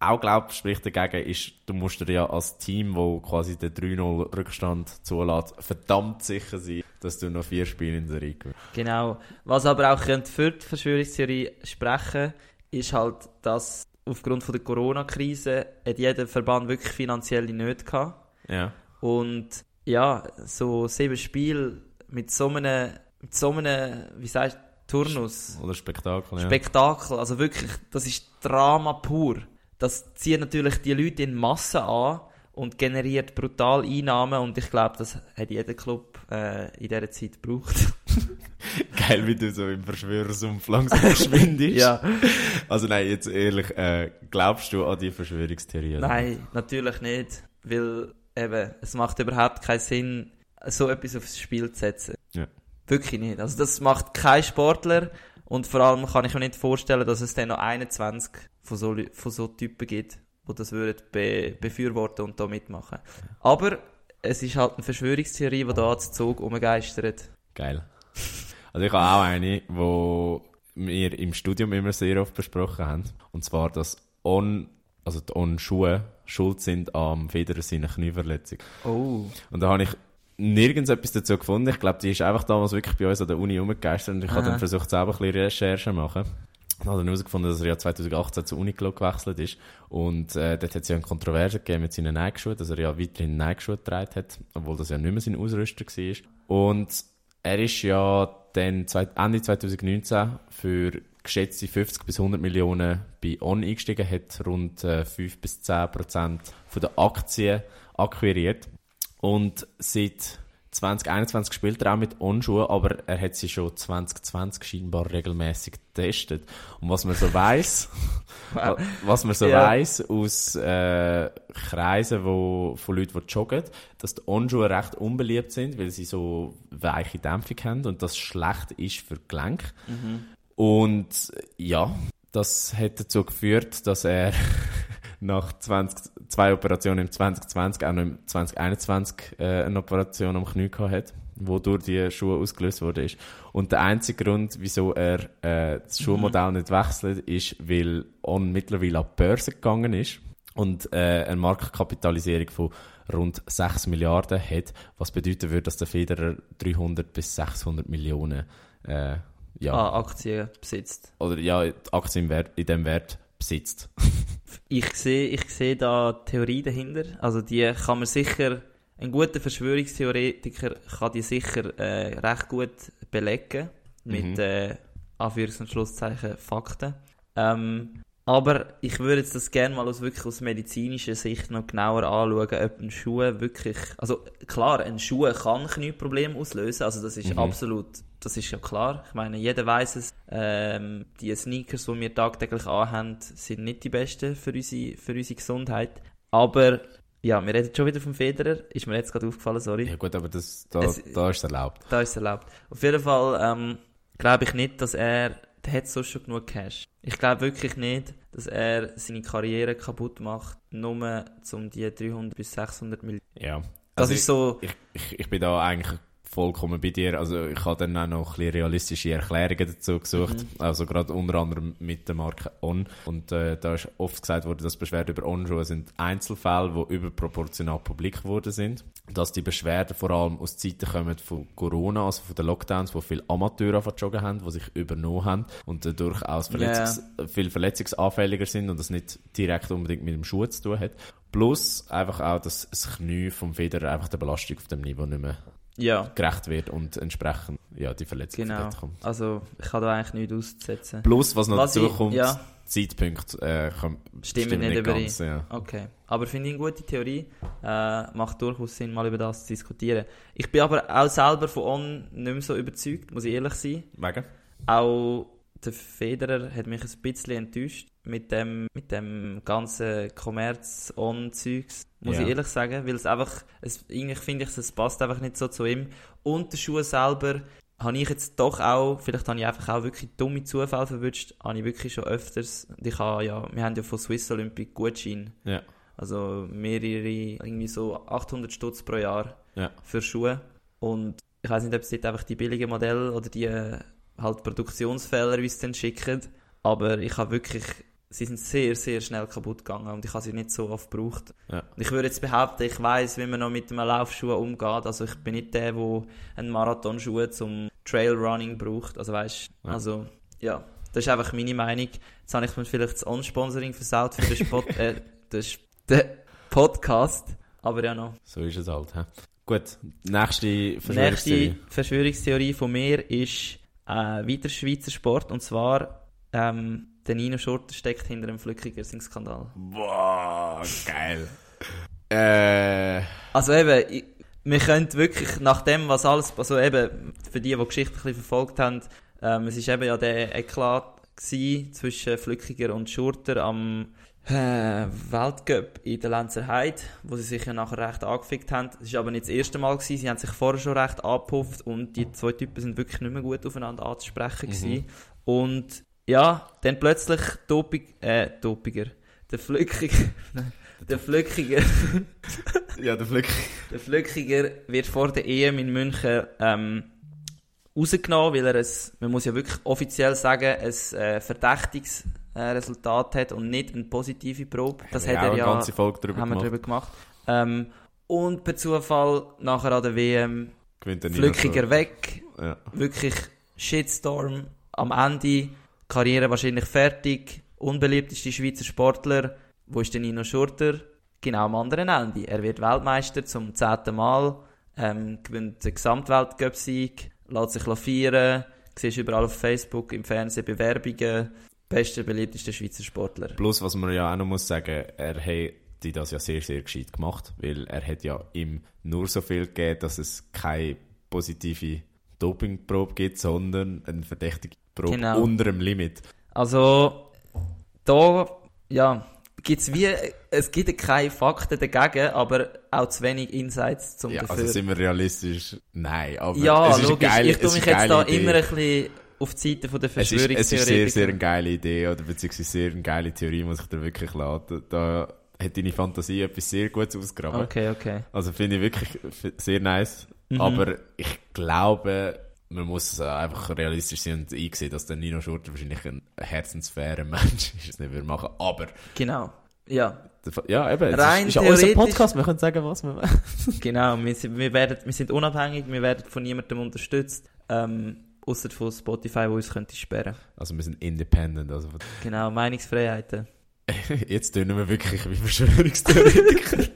auch glaube, spricht dagegen, ist, du musst dir ja als Team, wo quasi den 3-0 Rückstand zulässt, verdammt sicher sein, dass du noch vier Spiele in der Serie gewinnst. Genau. Was aber auch könnte für die Verschwörungstheorie sprechen, ist halt, dass aufgrund von der Corona-Krise hat jeder Verband wirklich finanzielle Nöte gehabt. Ja. Und ja, so sieben Spiele mit so einem, mit so einem, wie sagst du, Turnus, Oder Spektakel, ja. Spektakel, also wirklich, das ist Drama pur. Das zieht natürlich die Leute in Massen an und generiert brutal Einnahmen und ich glaube, das hat jeder Club äh, in dieser Zeit gebraucht. Geil, wie du so im Verschwörersumpf langsam verschwindest. ja. Also nein, jetzt ehrlich, äh, glaubst du an die Verschwörungstheorie? oder? Nein, natürlich nicht, weil eben, es macht überhaupt keinen Sinn, so etwas aufs Spiel zu setzen. Ja. Wirklich nicht. Also das macht kein Sportler und vor allem kann ich mir nicht vorstellen, dass es dann noch 21 von so, von so Typen gibt, die das würden be befürworten und da mitmachen. Aber es ist halt eine Verschwörungstheorie, die da als Zug umgeistert. Geil. Also ich habe auch eine, wo wir im Studium immer sehr oft besprochen haben. Und zwar, dass On, also die On-Schuhe schuld sind am Federer seiner Knieverletzung. Oh. Und da habe ich nirgends etwas dazu gefunden. Ich glaube, die ist einfach damals wirklich bei uns an der Uni rumgegeistert und ich habe dann versucht, selber ein bisschen Recherchen zu machen. Und habe dann herausgefunden, dass er ja 2018 zur Uniqlo gewechselt ist. Und äh, dort hat es ja eine Kontroverse gegeben mit seinen Nike-Schuhen, dass er ja weiterhin Nike-Schuhe getragen hat, obwohl das ja nicht mehr sein Ausrüster war. Und er ist ja dann Ende 2019 für geschätzte 50 bis 100 Millionen bei On eingestiegen, hat rund äh, 5 bis 10 Prozent von der Aktien akquiriert. Und seit 2021 spielt er auch mit On-Schuhen, aber er hat sie schon 2020 scheinbar regelmäßig getestet. Und was man so weiß, was man so Ja. weiß aus äh, Kreisen wo, von Leuten, die joggen, dass die On-Schuhe recht unbeliebt sind, weil sie so weiche Dämpfung haben und das schlecht ist für die Gelenke. Und ja, das hat dazu geführt, dass er nach 20, zwei Operationen im 2020, auch noch im 2021 äh, eine Operation am Knie gehabt hat, wodurch die Schuhe ausgelöst wurde. Ist. Und der einzige Grund, wieso er äh, das Schuhmodell nicht wechselt, ist, weil On mittlerweile an die Börse gegangen ist und äh, eine Marktkapitalisierung von rund 6 Milliarden hat, was bedeuten würde, dass der Federer 300 bis 600 Millionen äh, ja, Ah, Aktien besitzt. oder ja, die Aktie im Wert, in dem Wert besitzt. Ich sehe, ich sehe da Theorie dahinter. Also die kann man sicher, ein guter Verschwörungstheoretiker kann die sicher äh, recht gut belegen mit Mhm. äh, Anführungs- und Schlusszeichen Fakten. Ähm, Aber ich würde jetzt das gerne mal aus wirklich aus medizinischer Sicht noch genauer anschauen, ob ein Schuh wirklich, also klar, ein Schuh kann Knieprobleme auslösen, also das ist Mhm. absolut, das ist ja klar. Ich meine, jeder weiß es, ähm, die Sneakers, die wir tagtäglich anhaben, sind nicht die besten für unsere, für unsere Gesundheit. Aber, ja, wir reden schon wieder vom Federer, ist mir jetzt gerade aufgefallen, sorry. Ja gut, aber das, da, Es- da ist es erlaubt. Da ist es erlaubt. Auf jeden Fall ähm, glaube ich nicht, dass er. Der hat sonst schon genug Cash. Ich glaube wirklich nicht, dass er seine Karriere kaputt macht, nur um die 300 bis 600 Millionen. Ja. Das Also ist so. ich, ich, ich bin da eigentlich vollkommen bei dir. Also ich habe dann auch noch ein bisschen realistische Erklärungen dazu gesucht. Mhm. Also gerade unter anderem mit der Marke On. Und äh, da ist oft gesagt worden, dass Beschwerden über On-Schuhe sind Einzelfälle, die überproportional publik geworden sind. Dass die Beschwerden vor allem aus Zeiten kommen von Corona, also von den Lockdowns, wo viele Amateure angefangen haben, die sich übernommen haben und dadurch auch Verletzungs viel verletzungsanfälliger sind und das nicht direkt unbedingt mit dem Schuh zu tun hat. Plus einfach auch, dass das Knie vom Federer einfach der Belastung auf dem Niveau nicht mehr Ja, gerecht wird und entsprechend ja, die Verletzung genau. kommt. Also, ich habe da eigentlich nichts auszusetzen. Plus, was noch Was dazu ich- kommt, ja. Zeitpunkt äh, kann, Stimmen nicht überein. ganz. Ja. Okay. Aber finde ich eine gute Theorie. Äh, macht durchaus Sinn, mal über das zu diskutieren. Ich bin aber auch selber von On nicht mehr so überzeugt, muss ich ehrlich sein. Wegen? Auch der Federer hat mich ein bisschen enttäuscht mit dem, mit dem ganzen Commerz-On-Zeugs, muss Ja. ich ehrlich sagen, weil es einfach, es, irgendwie finde ich, es passt einfach nicht so zu ihm. Und der Schuh selber habe ich jetzt doch auch, vielleicht habe ich einfach auch wirklich dumme Zufälle verwünscht, habe ich wirklich schon öfters, ich habe ja, wir haben ja von Swiss Olympic Gutschein, Ja. also mehrere, irgendwie so 800 Stutz pro Jahr Ja. für Schuhe. Und ich weiß nicht, ob es dort einfach die billigen Modelle oder die halt Produktionsfehler uns dann schicken. Aber ich habe wirklich, sie sind sehr, sehr schnell kaputt gegangen und ich habe sie nicht so oft gebraucht. Ja. Ich würde jetzt behaupten, ich weiß, wie man noch mit einem Laufschuh umgeht. Also ich bin nicht der, der einen Marathonschuh zum Trailrunning braucht. Also weißt, Ja. also ja, das ist einfach meine Meinung. Jetzt habe ich mir vielleicht das On-Sponsoring versaut für den, Spot, äh, den, den Podcast. Aber ja noch. So ist es halt. Hä? Gut, nächste Die Verschwörungstheorie. nächste Verschwörungstheorie von mir ist äh, weiter Schweizer Sport und zwar ähm, der Nino Schurter steckt hinter dem Flückiger Skandal. Boah, geil. äh, Also eben, ich, wir können wirklich nach dem, was alles, also eben für die, die die Geschichte ein bisschen verfolgt haben, ähm, es ist eben ja der Eklat gewesen zwischen Flückiger und Schurter am äh, Weltcup in der Lenzer Heide, wo sie sich ja nachher recht angefickt haben. Es war aber nicht das erste Mal gewesen, sie haben sich vorher schon recht angepufft und die zwei Typen sind wirklich nicht mehr gut aufeinander anzusprechen gewesen. Und ja, dann plötzlich Topig, äh, Topiger, der Flückiger, der Flückiger ja, der Flück. der Flückiger wird vor der EM in München ähm, rausgenommen, weil er es, man muss ja wirklich offiziell sagen, ein äh, verdächtiges Resultat hat und nicht eine positive Probe. Das Haben wir hat auch er ja ganze Folge drüber haben wir gemacht. drüber gemacht. Ähm, und per Zufall nachher an der WM Gewinnt der Nino Flückiger schon. weg, Ja. wirklich Shitstorm am Ende, Karriere wahrscheinlich fertig, unbeliebteste Schweizer Sportler, wo ist der Nino Schurter? Genau am anderen Ende. Er wird Weltmeister zum zehnten Mal, ähm, gewinnt den Gesamtweltcup-Sieg, lässt sich feiern, siehst überall auf Facebook, im Fernsehen Bewerbungen, bester, beliebtester Schweizer Sportler. Plus, was man ja auch noch muss sagen, er hat die das ja sehr, sehr gescheit gemacht, weil er hat ja ihm nur so viel gegeben, dass es keine positive Dopingprobe gibt, sondern eine verdächtige Probe Genau. unter dem Limit. Also, da, ja, gibt's wie, es gibt keine Fakten dagegen, aber auch zu wenig Insights zum Ja, dafür. also sind wir realistisch? Nein, aber ja, es ist logisch. geile, ich tue mich jetzt da Idee. immer ein bisschen auf die Seite von der Es ist, es ist sehr, sehr eine geile Idee, oder beziehungsweise sehr eine geile Theorie, muss ich dir wirklich laden. Da hat deine Fantasie etwas sehr Gutes ausgraben. Okay, okay. Also finde ich wirklich sehr nice. Mhm. Aber ich glaube, man muss äh, einfach realistisch sein und einsehen, dass der Nino Schurter wahrscheinlich ein herzensfairer Mensch ist, es nicht würde machen. Aber, Genau. Ja, ja, eben, Rein ist, ist ja unser theoretisch- Podcast, wir können sagen, was wir wollen. genau. Wir sind, wir, werden, wir sind unabhängig, wir werden von niemandem unterstützt. Ähm, Außer von Spotify, wo uns könnte sperren. Also wir sind independent. Also Genau, Meinungsfreiheiten. jetzt tun wir wirklich wie Verschwörungstheoretiker.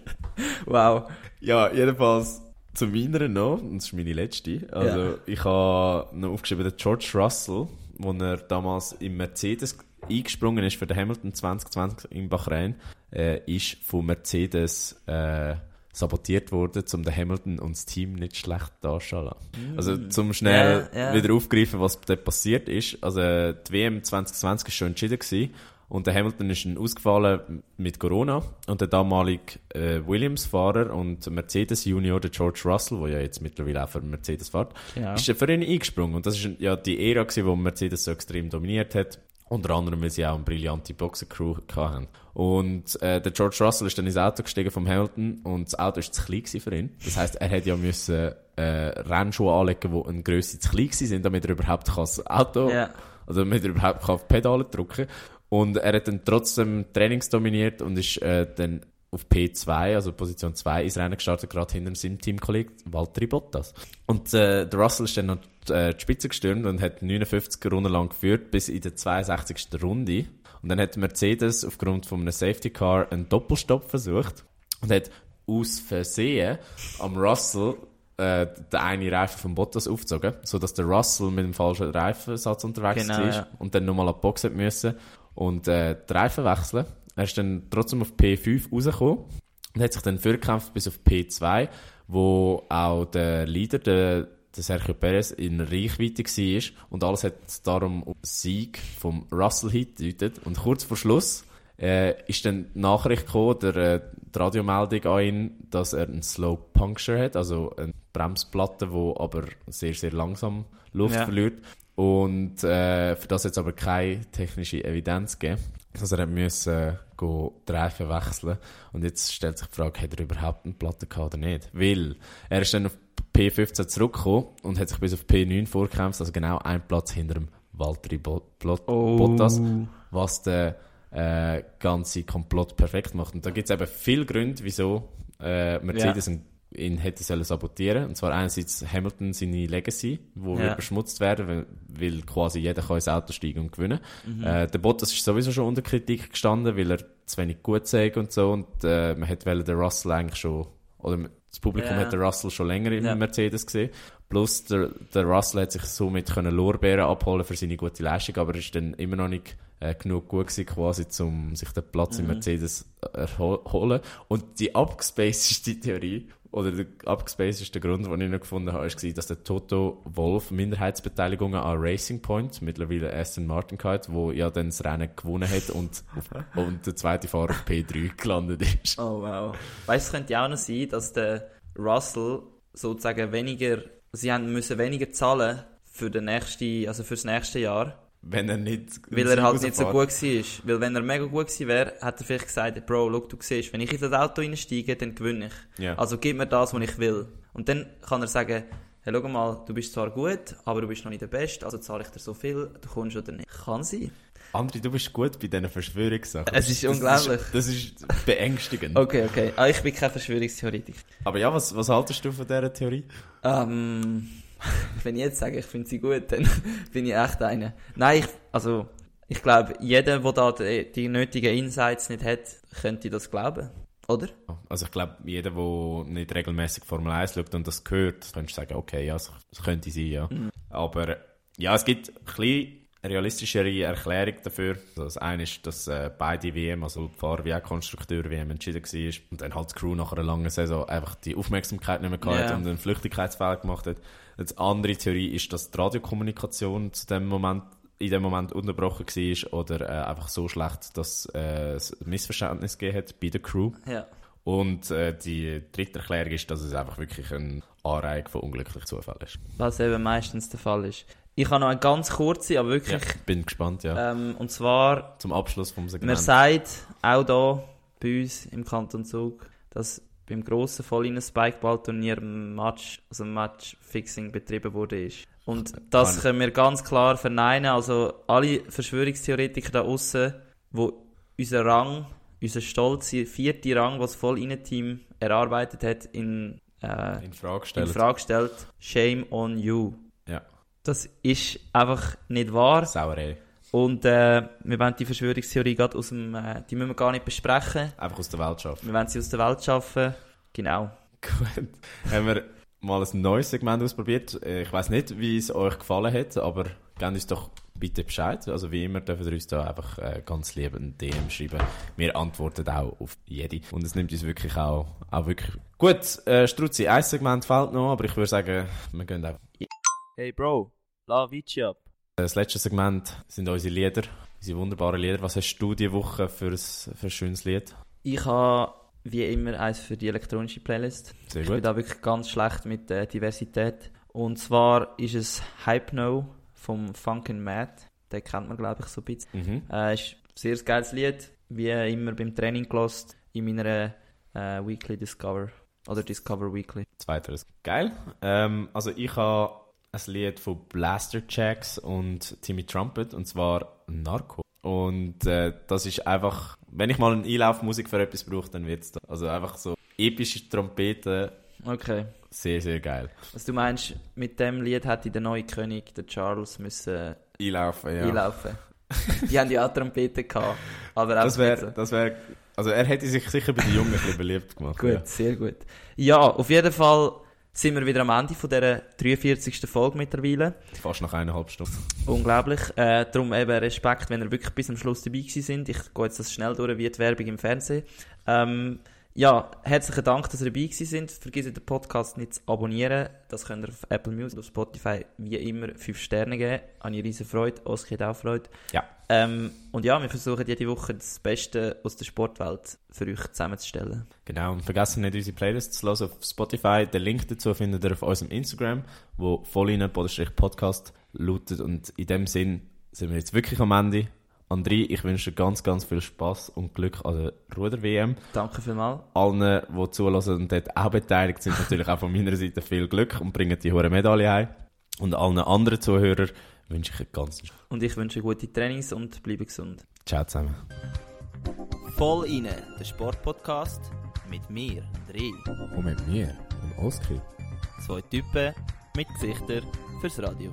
Wow. ja, jedenfalls zu meiner noch, und das ist meine letzte. Also Ja. ich habe noch aufgeschrieben, den George Russell, wo er damals im Mercedes eingesprungen ist für den Hamilton 2020 in Bahrain, äh, ist von Mercedes äh, sabotiert worden, um den Hamilton und das Team nicht schlecht dastehen lassen. Also zum schnell Ja, ja. wieder aufgreifen, was dort passiert ist. Also die WM 2020 ist schon entschieden gewesen. Und der Hamilton ist dann ausgefallen mit Corona. Und der damalige äh, Williams-Fahrer und Mercedes-Junior, der George Russell, der ja jetzt mittlerweile auch für Mercedes fährt, Genau. ist für ihn eingesprungen. Und das ist ja die Ära, gewesen, wo Mercedes so extrem dominiert hat. Unter anderem, weil sie auch eine brillante Boxer-Crew hatten. Und äh, der George Russell ist dann ins Auto gestiegen vom Hamilton und das Auto ist zu klein für ihn. Das heisst, er hätte ja müssen äh, Rennschuhe anlegen, die eine Grösse zu klein sind, damit er überhaupt kann das Auto, Ja. also damit er überhaupt kann auf Pedale drücken Und er hat dann trotzdem Trainings dominiert und ist äh, dann auf P2, also Position 2, ins Rennen gestartet, gerade hinter seinem Teamkollegen Valtteri Bottas. Und äh, der Russell ist dann noch die, äh, die Spitze gestürmt und hat 59 Runden lang geführt, bis in der 62. Runde. Und dann hat Mercedes aufgrund von einem Safety Car einen Doppelstopp versucht und hat aus Versehen am Russell äh, den einen Reifen von Bottas aufgezogen, sodass der Russell mit dem falschen Reifensatz unterwegs Genau, war ja. und dann nochmal an die Box hat müssen und äh, die Reifen wechseln. Er ist dann trotzdem auf P5 rausgekommen und hat sich dann vorgekämpft bis auf P2, wo auch der Leader, der, der Sergio Perez, in Reichweite war und alles hat darum auf den Sieg vom Russell hingedeutet. Und kurz vor Schluss äh, ist dann die Nachricht gekommen, der, äh, die Radiomeldung an ihn, dass er einen Slow Puncture hat, also eine Bremsplatte, wo aber sehr, sehr langsam Luft Ja. verliert. Und äh, für das jetzt aber keine technische Evidenz gegeben. Also er hat müssen go die Reifen wechseln. Und jetzt stellt sich die Frage, hat er überhaupt eine Platte gehabt oder nicht? Weil er ist dann auf P15 zurückgekommen und hat sich bis auf P9 vorgekämpft, also genau ein Platz hinter dem Valtteri Oh. Bottas, was den äh, ganze Komplott perfekt macht. Und da gibt es eben viele Gründe, wieso äh, Mercedes ihn, ihn hätte sollen sabotieren. Und zwar einerseits Hamilton seine Legacy, wo Ja. wird beschmutzt werden, weil, weil quasi jeder kann ins Auto steigen und gewinnen. Mhm. Äh, der Bottas ist sowieso schon unter Kritik gestanden, weil er zu wenig gut sagt und so. Und äh, man hätte den Russell eigentlich schon, oder das Publikum Ja. hat den Russell schon länger im Ja. Mercedes gesehen. Plus der, der Russell hat sich somit können Lorbeeren abholen für seine gute Leistung, aber er ist dann immer noch nicht äh, genug gut gewesen, quasi, um sich den Platz im Mercedes erholen. Und die abgespacedeste Theorie, oder der abgespacedeste Grund, den ich noch gefunden habe, war, dass der Toto Wolf Minderheitsbeteiligungen an Racing Point, mittlerweile Aston Martin gehabt, wo ja dann das Rennen gewonnen hat und, und der zweite Fahrer auf P3 gelandet ist. Oh wow. Weißt du, es könnte ja auch noch sein, dass der Russell sozusagen weniger, sie haben müssen weniger zahlen für den nächsten, also fürs nächste Jahr, Wenn er nicht... weil er halt nicht so gut war. Weil wenn er mega gut gewesen wäre, hat er vielleicht gesagt, Bro, look, du siehst, wenn ich in das Auto einsteige, dann gewinne ich. Ja. Also gib mir das, was ich will. Und dann kann er sagen, hey, schau mal, du bist zwar gut, aber du bist noch nicht der Beste, also zahle ich dir so viel, du kommst oder nicht. Kann sein. André, du bist gut bei diesen Verschwörungssachen. Es ist Das unglaublich. Das ist beängstigend. Okay, okay. Ah, ich bin kein Verschwörungstheoretiker. Aber ja, was, was haltest du von dieser Theorie? Ähm, wenn ich jetzt sage, ich finde sie gut, dann bin ich echt einer. Nein, ich, also, ich glaube, jeder, der da die, die nötigen Insights nicht hat, könnte das glauben. Oder? Also ich glaube, jeder, der nicht regelmäßig Formel 1 schaut und das hört, könnte sagen, okay, ja, das, könnte sein, ja. Aber ja, es gibt ein bisschen realistischere Erklärung dafür. Also das eine ist, dass äh, beide WM, also die Fahrer wie auch Konstrukteur WM entschieden war und dann halt die Crew nach einer langen Saison einfach die Aufmerksamkeit nicht mehr gehabt hat und einen Flüchtigkeitsfehler gemacht hat. Die andere Theorie ist, dass die Radiokommunikation zu dem Moment in dem Moment unterbrochen war oder äh, einfach so schlecht, dass äh, es ein Missverständnis gegeben hat bei der Crew. Ja. Und äh, die dritte Erklärung ist, dass es einfach wirklich eine Anreihung von unglücklichen Zufällen ist. Was eben meistens der Fall ist. Ich habe noch eine ganz kurze, aber wirklich, bin gespannt, ja. ähm, und zwar, Zum Abschluss vom man Segment. sagt auch da bei uns im Kanton Zug, dass beim grossen Volllinen-Spikeball-Turnier ein Match, also Match-Fixing betrieben wurde. Ist. Und das können wir ganz klar verneinen. Also alle Verschwörungstheoretiker da außen, wo unser Rang, unser stolzer vierte Rang, was das Volllinen-Team erarbeitet hat, in, äh, in Frage in stellen. Frage stellt, shame on you. Das ist einfach nicht wahr. Sauerei. Und äh, wir wollen die Verschwörungstheorie gerade aus dem, äh, die müssen wir gar nicht besprechen. Einfach aus der Welt schaffen. Wir wollen sie aus der Welt schaffen. Genau. Gut. Haben wir mal ein neues Segment ausprobiert. Äh, Ich weiß nicht, wie es euch gefallen hat, aber gebt uns doch bitte Bescheid. Also wie immer dürfen ihr uns da einfach äh, ganz lieb ein DM schreiben. Wir antworten auch auf jede. Und es nimmt uns wirklich auch, auch wirklich... Gut, äh, Struzzi, ein Segment fehlt noch, aber ich würde sagen, wir gehen einfach... Hey Bro, la Vici ab. Das letzte Segment sind unsere Lieder, unsere wunderbaren Lieder. Was hast du diese Woche für ein, für ein schönes Lied? Ich habe wie immer eins für die elektronische Playlist. Sehr Ich bin gut. da wirklich ganz schlecht mit äh, Diversität. Und zwar ist es Hypno vom Funkin' Mad. Den kennt man, glaube ich, so ein bisschen. Mhm. Äh, ist ein sehr geiles Lied. Wie immer beim Training gelost in meiner äh, Weekly Discover. Oder Discover Weekly. Zweiteres. Geil. Ähm, also ich habe ein Lied von Blaster Jacks und Timmy Trumpet und zwar Narco. Und äh, das ist einfach, wenn ich mal eine Einlaufmusik für etwas brauche, dann wird's da. Also einfach so epische Trompeten, Okay. sehr, sehr geil. Was du meinst, mit dem Lied hätte der neue König, der Charles, müssen Einlaufen, ja. einlaufen. Die haben ja auch Trompeten gehabt. Aber auch Das wäre, das wäre, also er hätte sich sicher bei den Jungen ein bisschen beliebt gemacht. Gut, sehr gut. Ja, auf jeden Fall sind wir wieder am Ende von dieser 43. Folge mittlerweile. Fast nach eineinhalb Stunden. Unglaublich. Äh, darum eben Respekt, wenn ihr wirklich bis zum Schluss dabei gewesen sind. Ich gehe jetzt das schnell durch, wie die Werbung im Fernsehen. Ähm, ja, herzlichen Dank, dass ihr dabei gewesen sind. Vergesst den Podcast nicht zu abonnieren. Das könnt ihr auf Apple Music, auf Spotify, wie immer, 5 Sterne geben. Habe ich riesen Freude. Oski hat auch Freude. Ja. Ähm, und ja, wir versuchen jede Woche das Beste aus der Sportwelt für euch zusammenzustellen. Genau, und vergessen nicht unsere Playlists zu hören auf Spotify. Den Link dazu findet ihr auf unserem Instagram, wo volline-podcast lautet. Und in dem Sinn sind wir jetzt wirklich am Ende. André, ich wünsche dir ganz, ganz viel Spaß und Glück an der Ruder-WM. Danke vielmals. Allen, die zulassen und dort auch beteiligt sind, natürlich auch von meiner Seite viel Glück und bringen die hohe Medaille heim. Und allen anderen Zuhörern wünsche ich einen ganz Und ich wünsche gute Trainings und bleibe gesund. Ciao zusammen. Voll inne, der Sportpodcast mit mir, Dreh. Und mit mir, dem Oskar. Zwei Typen mit Gesichtern fürs Radio.